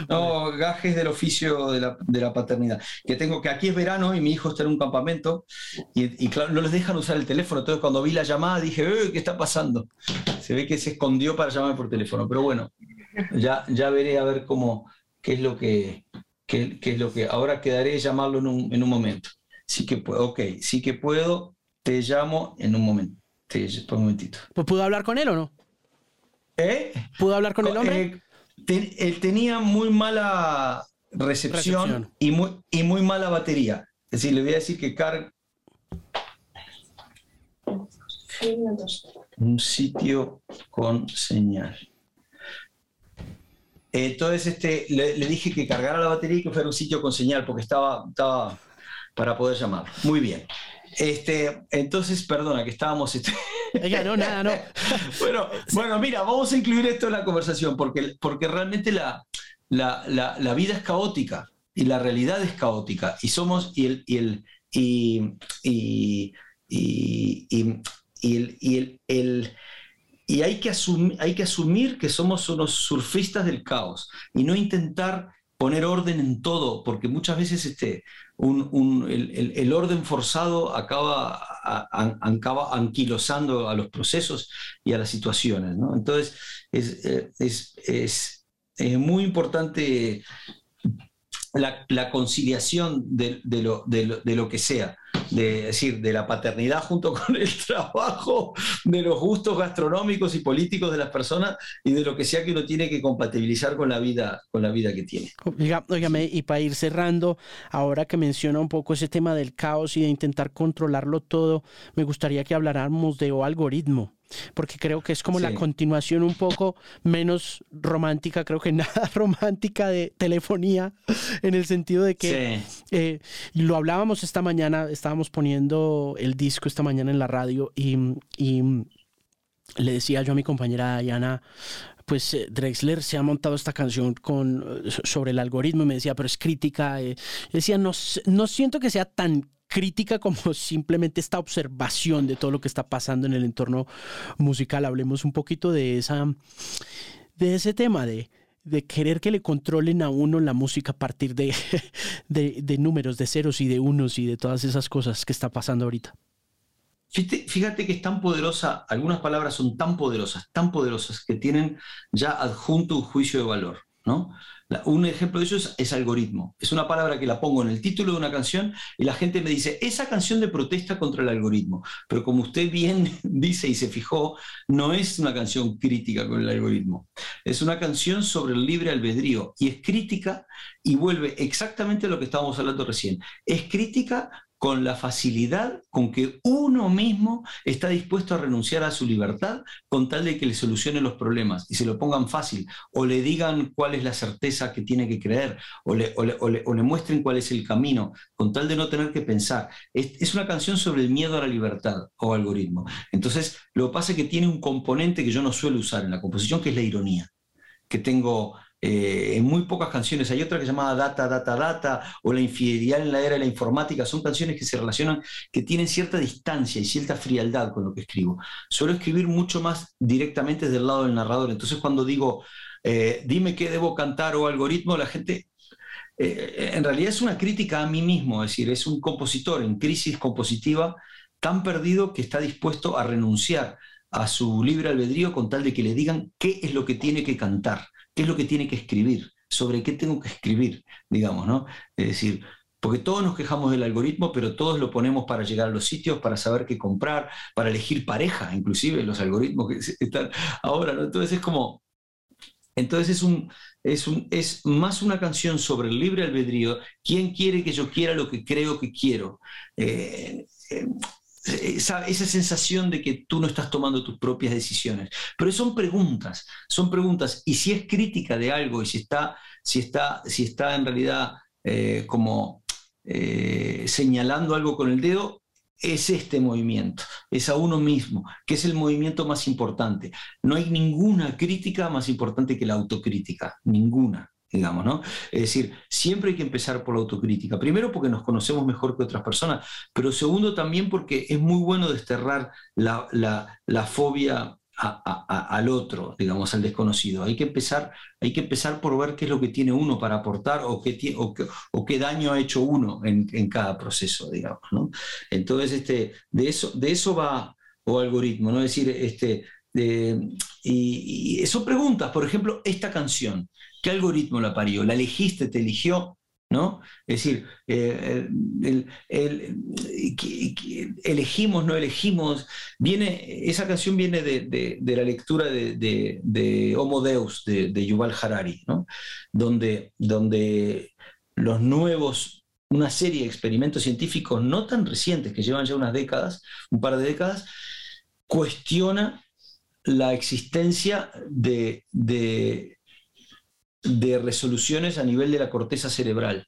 No, gajes del oficio de la, paternidad. Que tengo que aquí es verano y mi hijo está en un campamento y, claro, no les dejan usar el teléfono. Entonces, cuando vi la llamada dije, ¿qué está pasando? Se ve que se escondió para llamarme por teléfono. Pero bueno, ya, ya veré a ver cómo, qué es lo que, qué, es lo que. Ahora quedaré llamarlo en un, en un momento. Sí que puedo, ok, sí que puedo, te llamo en un momento. Te, un momentito. ¿Pues pudo hablar con él o no? ¿Eh? ¿Pudo hablar con el hombre? Eh, él tenía muy mala recepción, Y, muy, y muy mala batería. Es decir, le voy a decir que carga. Un sitio con señal. Entonces este, le, dije que cargara la batería y que fuera un sitio con señal, porque estaba, estaba para poder llamar. Muy bien. Este, entonces, perdona, que estábamos. Este... no, nada, no. bueno, bueno, mira, vamos a incluir esto en la conversación, porque, porque realmente la, la, vida es caótica y la realidad es caótica. Y somos. Y el. Y el y, y, y, y el, y hay que, hay que asumir que somos unos surfistas del caos y no intentar poner orden en todo, porque muchas veces este, el, orden forzado acaba, anquilosando a los procesos y a las situaciones. Entonces, eh, es, es, muy importante la, conciliación de, lo, de, lo, que sea de, decir, de la paternidad junto con el trabajo, de los gustos gastronómicos y políticos de las personas y de lo que sea que uno tiene que compatibilizar con la vida, con la vida que tiene. y para ir cerrando, ahora que menciona un poco ese tema del caos y de intentar controlarlo todo, me gustaría que habláramos de o algoritmo porque creo que es como la continuación un poco menos romántica, creo que nada romántica de telefonía, en el sentido de que eh, lo hablábamos esta mañana, estábamos poniendo el disco esta mañana en la radio y, le decía yo a mi compañera Diana, pues eh, Drexler se ha montado esta canción con, sobre el algoritmo y me decía, pero es crítica. Eh". decía, no, no siento que sea tan crítica como simplemente esta observación de todo lo que está pasando en el entorno musical. Hablemos un poquito de esa de ese tema de, querer que le controlen a uno la música a partir de, de, números, de ceros y de unos y de todas esas cosas que está pasando ahorita. Fíjate que es tan poderosa, algunas palabras son tan poderosas, tan poderosas, que tienen ya adjunto un juicio de valor. ¿no? Un ejemplo de eso es, algoritmo. Es una palabra que la pongo en el título de una canción y la gente me dice, esa canción de protesta contra el algoritmo. Pero como usted bien dice y se fijó, no es una canción crítica con el algoritmo. Es una canción sobre el libre albedrío y es crítica y vuelve exactamente a lo que estábamos hablando recién. Es crítica con la facilidad con que uno mismo está dispuesto a renunciar a su libertad con tal de que le solucione los problemas y se lo pongan fácil, o le digan cuál es la certeza que tiene que creer, o le, muestren cuál es el camino, con tal de no tener que pensar. Es, es, una canción sobre el miedo a la libertad o algoritmo. Entonces, lo que pasa es que tiene un componente que yo no suelo usar en la composición, que es la ironía, que tengo eh, en muy pocas canciones. Hay otra que se llama Data, Data, Data o La infidelidad en la era de la informática. Son canciones que se relacionan, que tienen cierta distancia y cierta frialdad con lo que escribo. Suelo escribir mucho más directamente desde el lado del narrador. Entonces cuando digo, eh, dime qué debo cantar o algoritmo, la gente... Eh, en realidad es una crítica a mí mismo, es decir, es un compositor en crisis compositiva tan perdido que está dispuesto a renunciar a su libre albedrío con tal de que le digan qué es lo que tiene que cantar qué es lo que tiene que escribir, sobre qué tengo que escribir, digamos, ¿no? Es decir, porque todos nos quejamos del algoritmo, pero todos lo ponemos para llegar a los sitios, para saber qué comprar, para elegir pareja, inclusive los algoritmos que están ahora, ¿no? Entonces es como, entonces es un, es, un, es más una canción sobre el libre albedrío, quién quiere que yo quiera lo que creo que quiero. Eh, eh, esa, sensación de que tú no estás tomando tus propias decisiones. Pero son preguntas, son preguntas. Y si es crítica de algo y si está, si está, si está en realidad eh, como eh, señalando algo con el dedo, es este movimiento, es a uno mismo, que es el movimiento más importante. No hay ninguna crítica más importante que la autocrítica, ninguna digamos, ¿no? Es decir, siempre hay que empezar por la autocrítica. Primero porque nos conocemos mejor que otras personas, pero segundo también porque es muy bueno desterrar la, fobia al otro, digamos, al desconocido. Hay que, empezar, hay que empezar por ver qué es lo que tiene uno para aportar o qué, o qué, daño ha hecho uno en, cada proceso, digamos. ¿no? Entonces, este, de, eso, de eso va, o algoritmo, ¿no? Es decir, este, y, y son preguntas, por ejemplo, esta canción. ¿Qué algoritmo la parió? ¿La elegiste, te eligió? ¿No? Es decir, eh, elegimos, no elegimos. Viene, esa canción viene de, la lectura de, Homo Deus de, Yuval Harari, ¿no? donde, donde los nuevos, una serie de experimentos científicos no tan recientes, que llevan ya unas décadas, un par de décadas, cuestiona la existencia de resoluciones a nivel de la corteza cerebral.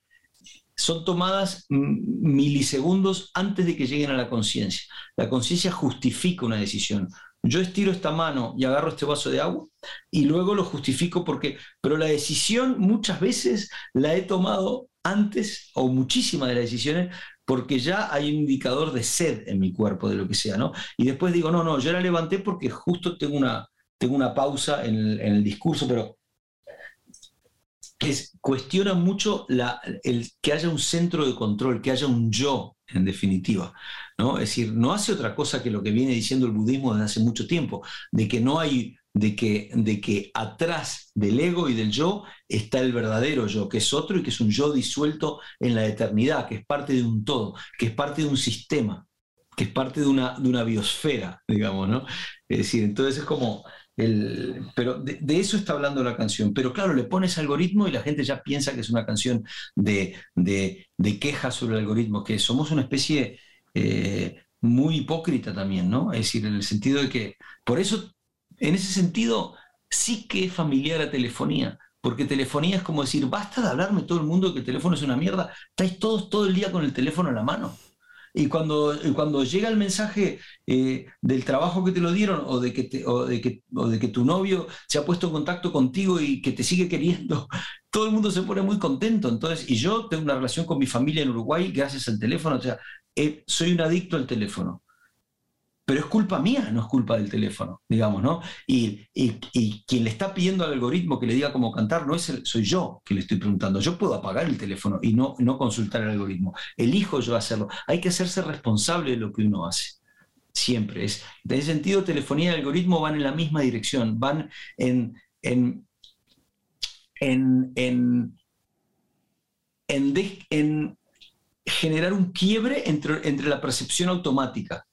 Son tomadas milisegundos antes de que lleguen a la conciencia. La conciencia justifica una decisión. Yo estiro esta mano y agarro este vaso de agua y luego lo justifico porque, pero la decisión muchas veces la he tomado antes o muchísimas de las decisiones porque ya hay un indicador de sed en mi cuerpo, de lo que sea, ¿no? Y después digo, no, no, yo la levanté porque justo tengo una, tengo una pausa en el, en el discurso, pero es, cuestiona mucho la, el que haya un centro de control, que haya un yo, en definitiva. ¿no? Es decir, no hace otra cosa que lo que viene diciendo el budismo desde hace mucho tiempo, de que no hay, de que, de que atrás del ego y del yo está el verdadero yo, que es otro y que es un yo disuelto en la eternidad, que es parte de un todo, que es parte de un sistema, que es parte de una, de una biosfera, digamos, ¿no? Es decir, entonces es como pero de, eso está hablando la canción. Pero claro, le pones algoritmo y la gente ya piensa que es una canción de, de, quejas sobre el algoritmo, que somos una especie eh, muy hipócrita también, ¿no? Es decir, en el sentido de que, por eso, en ese sentido, sí que es familiar a telefonía. Porque telefonía es como decir, basta de hablarme todo el mundo que el teléfono es una mierda, estáis todos todo el día con el teléfono en la mano. Y cuando, cuando llega el mensaje eh, del trabajo que te lo dieron o de que, de, que, de que tu novio se ha puesto en contacto contigo y que te sigue queriendo, todo el mundo se pone muy contento. Entonces, y yo tengo una relación con mi familia en Uruguay gracias al teléfono, o sea, eh, soy un adicto al teléfono pero es culpa mía, no es culpa del teléfono, digamos, ¿no? Y, quien le está pidiendo al algoritmo que le diga cómo cantar no es soy yo que le estoy preguntando. Yo puedo apagar el teléfono y no, no consultar el algoritmo. Elijo yo hacerlo. Hay que hacerse responsable de lo que uno hace. Siempre. Es, en ese sentido, telefonía y algoritmo van en la misma dirección, van en, en, en, en, generar un quiebre entre, entre la percepción automática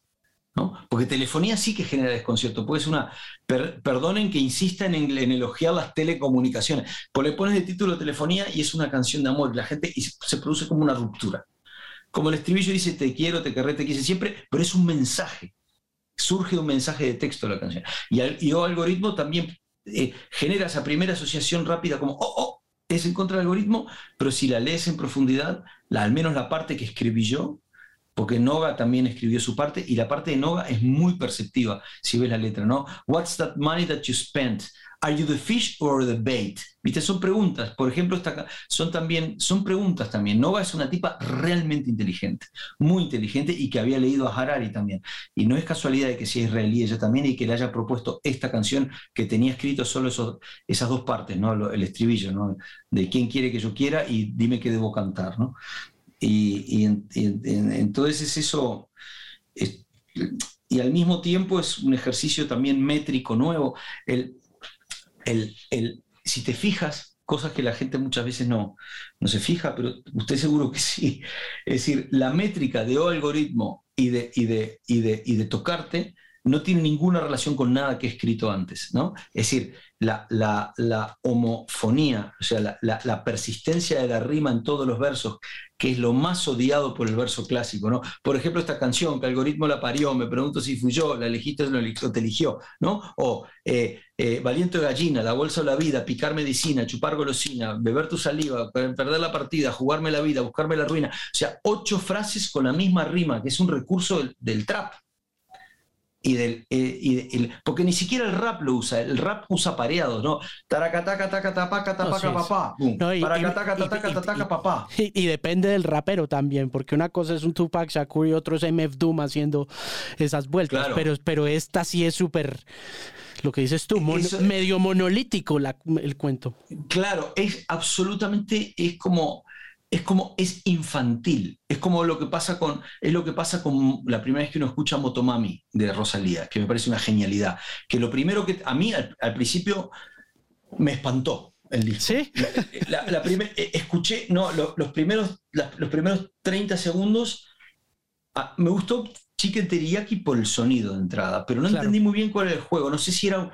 porque telefonía sí que genera desconcierto. Puede ser una. perdonen que insistan en, elogiar las telecomunicaciones. Pues le pones el título de telefonía y es una canción de amor. Y la gente y se produce como una ruptura. Como el estribillo dice te quiero, te querré, te quise siempre, pero es un mensaje. Surge un mensaje de texto la canción. Y, el algoritmo también eh, genera esa primera asociación rápida como, oh, oh, es en contra del algoritmo, pero si la lees en profundidad, al menos la parte que escribí yo, porque Noga también escribió su parte y la parte de Noga es muy perceptiva si ves la letra, ¿no? What's that money that you spent? Are you the fish or the bait? ¿Viste? Son preguntas. Por ejemplo, son también son preguntas también. Noga es una tipa realmente inteligente, muy inteligente y que había leído a Harari también. Y no es casualidad de que sea israelí ella también y que le haya propuesto esta canción que tenía escrito solo esas dos partes, ¿no? El estribillo, ¿no? De quién quiere que yo quiera y dime qué debo cantar, ¿no? Y, entonces es eso, y al mismo tiempo es un ejercicio también métrico nuevo. El, el, si te fijas, cosas que la gente muchas veces no, no se fija, pero usted seguro que sí. Es decir, la métrica de algoritmo y de, y de, y de, y de tocarte no tiene ninguna relación con nada que he escrito antes, ¿no? Es decir, la, la, homofonía, o sea, la, persistencia de la rima en todos los versos, que es lo más odiado por el verso clásico, ¿no? Por ejemplo, esta canción, que algoritmo la parió, me pregunto si fui yo, la elegiste o no te eligió, ¿no? O eh, eh, valiente gallina, la bolsa o la vida, picar medicina, chupar golosina, beber tu saliva, perder la partida, jugarme la vida, buscarme la ruina. O sea, ocho frases con la misma rima, que es un recurso del trap y del, eh, porque ni siquiera el rap lo usa, el rap usa pareados, ¿no? Taracataca, taca, tapaca, tapaca, papá. papá. Y, depende del rapero también, porque una cosa es un Tupac Shakur y otro es MF Doom haciendo esas vueltas, pero, pero esta sí es súper lo que dices tú, medio monolítico el cuento. Claro, es absolutamente, es como, es como, es infantil. Es como lo que pasa con, es lo que pasa con la primera vez que uno escucha Motomami de Rosalía, que me parece una genialidad. Que lo primero que a mí al, principio me espantó el disco. ¿Sí? La, eh, escuché, no, los, primeros, los primeros 30 segundos ah, me gustó Chicken Teriyaki por el sonido de entrada, pero no entendí muy bien cuál era el juego. No sé si era.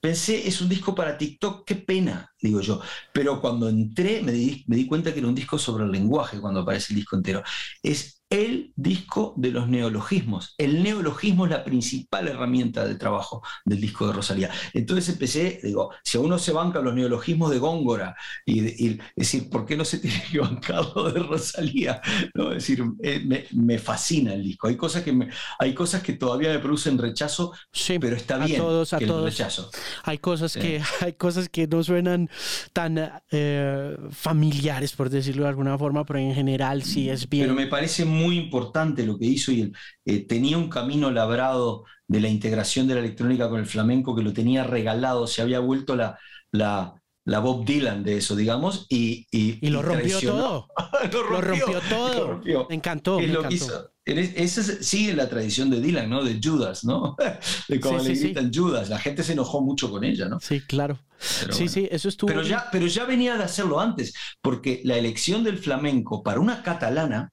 Pensé, es un disco para TikTok, qué pena, digo yo. Pero cuando entré me di, me di cuenta que era un disco sobre el lenguaje cuando aparece el disco entero. Es el disco de los neologismos. El neologismo es la principal herramienta de trabajo del disco de Rosalía. Entonces empecé, digo, si a uno se banca los neologismos de Góngora, y, decir, ¿por qué no se tiene que bancar lo de Rosalía? ¿No? Es decir, eh, me, fascina el disco. Hay cosas que, hay cosas que todavía me producen rechazo, pero está bien todos, a todos. rechazo. Hay cosas, que, hay cosas que no suenan tan eh, familiares, por decirlo de alguna forma, pero en general sí es bien. Pero me parece muy muy importante lo que hizo y eh, tenía un camino labrado de la integración de la electrónica con el flamenco que lo tenía regalado, se había vuelto la, la, la Bob Dylan de eso, digamos, y... Y, lo, rompió todo. lo, rompió, todo. Me encantó. me encantó. Esa sigue la tradición de Dylan, ¿no? De Judas, ¿no? De cómo le gritan Judas. La gente se enojó mucho con ella, ¿no? Sí, claro. sí, sí, eso estuvo. Pero ya, pero ya venía de hacerlo antes, porque la elección del flamenco para una catalana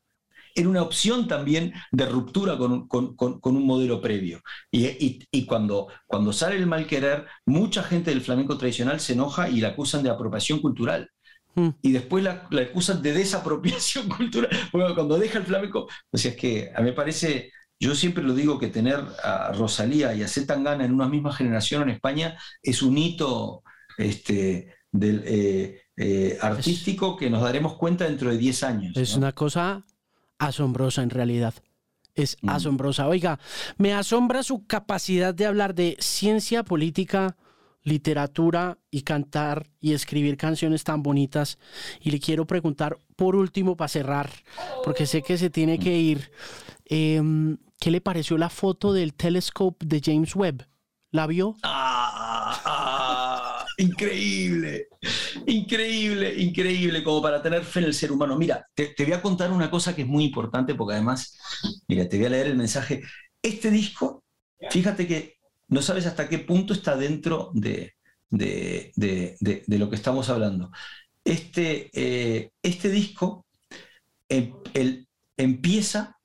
era una opción también de ruptura con, un modelo previo. Y, cuando, cuando sale el mal querer, mucha gente del flamenco tradicional se enoja y la acusan de apropiación cultural. Hmm. Y después la, acusan de desapropiación cultural. Bueno, cuando deja el flamenco, o sea, es que a mí me parece, yo siempre lo digo, que tener a Rosalía y a Zetangana en una misma generación en España es un hito este, del, eh, eh, artístico que nos daremos cuenta dentro de 10 años. Es una cosa asombrosa en realidad. Es mm. asombrosa. Oiga, me asombra su capacidad de hablar de ciencia política, literatura y cantar y escribir canciones tan bonitas. Y le quiero preguntar, por último, para cerrar, porque sé que se tiene que ir, em, ¿qué le pareció la foto del telescope de James Webb? ¿La vio? Ah, ah, increíble. Increíble, increíble, como para tener fe en el ser humano. Mira, te, voy a contar una cosa que es muy importante porque además, mira, te voy a leer el mensaje. Este disco, fíjate que no sabes hasta qué punto está dentro de, lo que estamos hablando. Este, eh, este disco el, empieza,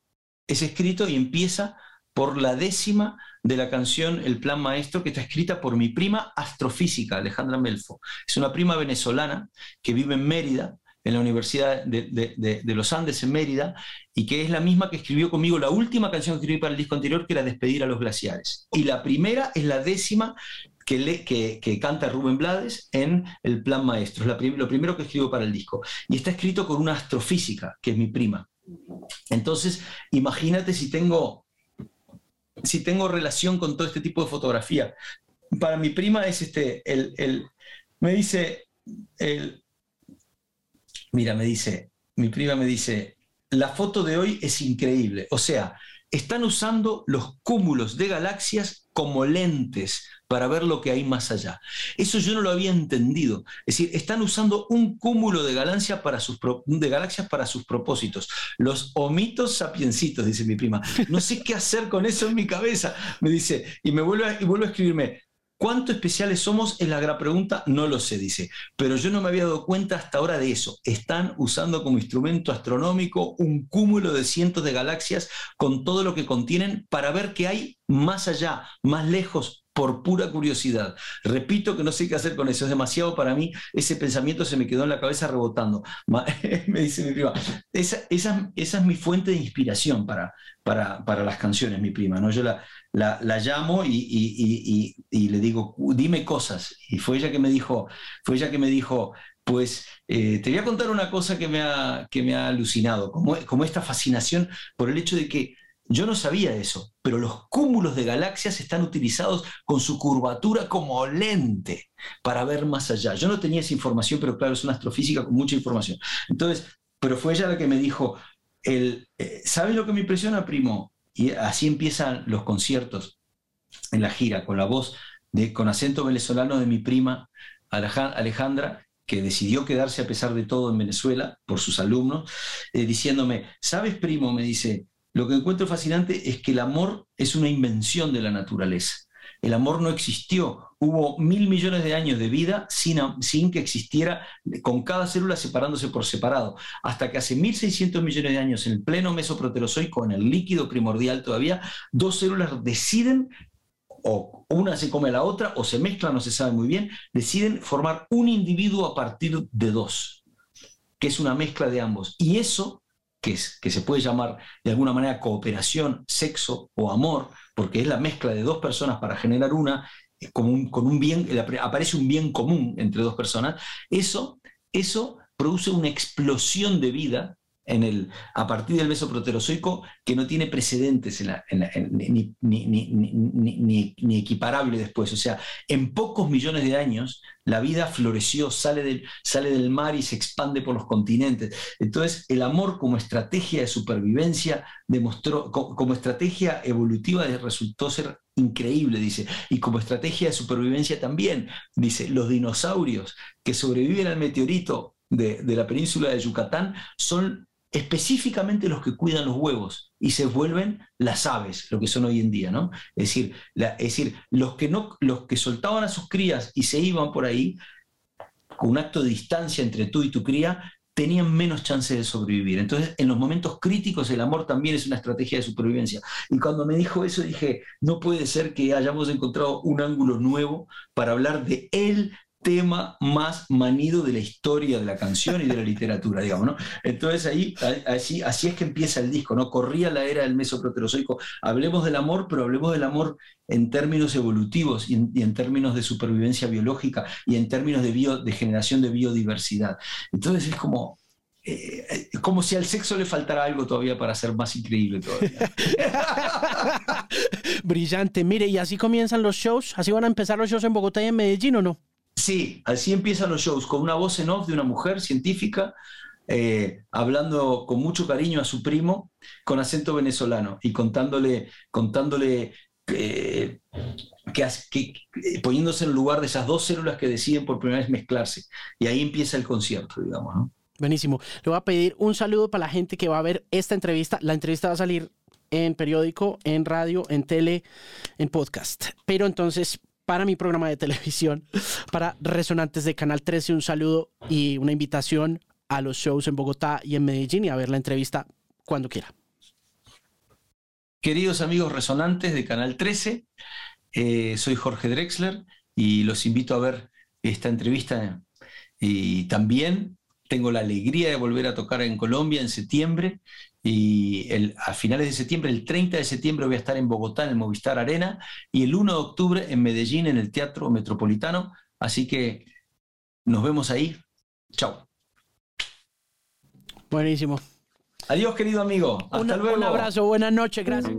es escrito y empieza por la décima de la canción El Plan Maestro, que está escrita por mi prima astrofísica, Alejandra Melfo. Es una prima venezolana que vive en Mérida, en la Universidad de, los Andes en Mérida, y que es la misma que escribió conmigo la última canción que escribí para el disco anterior, que era Despedir a los glaciares. Y la primera es la décima que, le, que, canta Rubén Blades en El Plan Maestro. Es lo primero que escribo para el disco. Y está escrito con una astrofísica, que es mi prima. Entonces, imagínate si tengo si tengo relación con todo este tipo de fotografía. Para mi prima es este, el, me dice, el, mira, me dice, mi prima me dice, la foto de hoy es increíble. O sea, están usando los cúmulos de galaxias como lentes para ver lo que hay más allá. Eso yo no lo había entendido. Es decir, están usando un cúmulo de, galaxias para sus, de galaxias para sus propósitos. Los omitos sapiencitos, dice mi prima. No sé qué hacer con eso en mi cabeza, me dice. Y me vuelve y vuelve a escribirme, ¿Cuánto especiales somos? Es la gran pregunta, no lo sé, dice. Pero yo no me había dado cuenta hasta ahora de eso. Están usando como instrumento astronómico un cúmulo de cientos de galaxias con todo lo que contienen para ver qué hay más allá, más lejos, por pura curiosidad. Repito que no sé qué hacer con eso, es demasiado para mí, ese pensamiento se me quedó en la cabeza rebotando. me dice mi prima, esa, esa, esa, es mi fuente de inspiración para, para, para las canciones, mi prima. ¿no? Yo la, la, la llamo y, y, y, le digo, dime cosas. Y fue ella que me dijo, fue ella que me dijo, pues eh, te voy a contar una cosa que me ha, que me ha alucinado, como, como esta fascinación por el hecho de que yo no sabía eso, pero los cúmulos de galaxias están utilizados con su curvatura como lente para ver más allá. Yo no tenía esa información, pero claro, es una astrofísica con mucha información. Entonces, pero fue ella la que me dijo, el, eh, ¿sabes lo que me impresiona, primo? Y así empiezan los conciertos en la gira, con la voz, de, con acento venezolano de mi prima Alejandra, que decidió quedarse a pesar de todo en Venezuela por sus alumnos, eh, diciéndome, ¿sabes, primo? Me dice, lo que encuentro fascinante es que el amor es una invención de la naturaleza. El amor no existió. Hubo mil millones de años de vida sin, que existiera, con cada célula separándose por separado. Hasta que hace 1.600 millones de años, en el pleno mesoproterozoico, en el líquido primordial todavía, dos células deciden, o una se come a la otra, o se mezclan, no se sabe muy bien, deciden formar un individuo a partir de dos, que es una mezcla de ambos. Y eso que, se puede llamar de alguna manera cooperación, sexo o amor, porque es la mezcla de dos personas para generar una, con un, con un bien, aparece un bien común entre dos personas, eso, eso produce una explosión de vida en el, a partir del mesoproterozoico que no tiene precedentes ni, ni, equiparable después. O sea, en pocos millones de años la vida floreció, sale del, sale del mar y se expande por los continentes. Entonces, el amor como estrategia de supervivencia demostró, como, estrategia evolutiva resultó ser increíble, dice. Y como estrategia de supervivencia también, dice, los dinosaurios que sobreviven al meteorito de, de, la península de Yucatán son específicamente los que cuidan los huevos y se vuelven las aves, lo que son hoy en día, ¿no? Es decir, es decir los, que no, los que soltaban a sus crías y se iban por ahí, con un acto de distancia entre tú y tu cría, tenían menos chance de sobrevivir. Entonces, en los momentos críticos, el amor también es una estrategia de supervivencia. Y cuando me dijo eso, dije, no puede ser que hayamos encontrado un ángulo nuevo para hablar de él tema más manido de la historia de la canción y de la literatura, digamos, ¿no? Entonces ahí, así, es que empieza el disco, ¿no? Corría la era del mesoproterozoico. Hablemos del amor, pero hablemos del amor en términos evolutivos y en, términos de supervivencia biológica y en términos de, bio, de generación de biodiversidad. Entonces es como, eh, como si al sexo le faltara algo todavía para ser más increíble todavía. Brillante. Mire, y así comienzan los shows. ¿Así van a empezar los shows en Bogotá y en Medellín o no? Sí, así empiezan los shows, con una voz en off de una mujer científica, eh, hablando con mucho cariño a su primo, con acento venezolano y contándole, contándole eh, que, poniéndose en el lugar de esas dos células que deciden por primera vez mezclarse. Y ahí empieza el concierto, digamos. ¿no? Buenísimo. Le voy a pedir un saludo para la gente que va a ver esta entrevista. La entrevista va a salir en periódico, en radio, en tele, en podcast. Pero entonces, para mi programa de televisión, para Resonantes de Canal 13. Un saludo y una invitación a los shows en Bogotá y en Medellín y a ver la entrevista cuando quiera. Queridos amigos resonantes de Canal 13, eh, soy Jorge Drexler y los invito a ver esta entrevista y también tengo la alegría de volver a tocar en Colombia en septiembre y el, a finales de septiembre, el 30 de septiembre voy a estar en Bogotá en el Movistar Arena y el 1 de octubre en Medellín en el Teatro Metropolitano. Así que nos vemos ahí. Chao. Buenísimo. Adiós, querido amigo. Hasta luego. Un abrazo, buenas noches, gracias.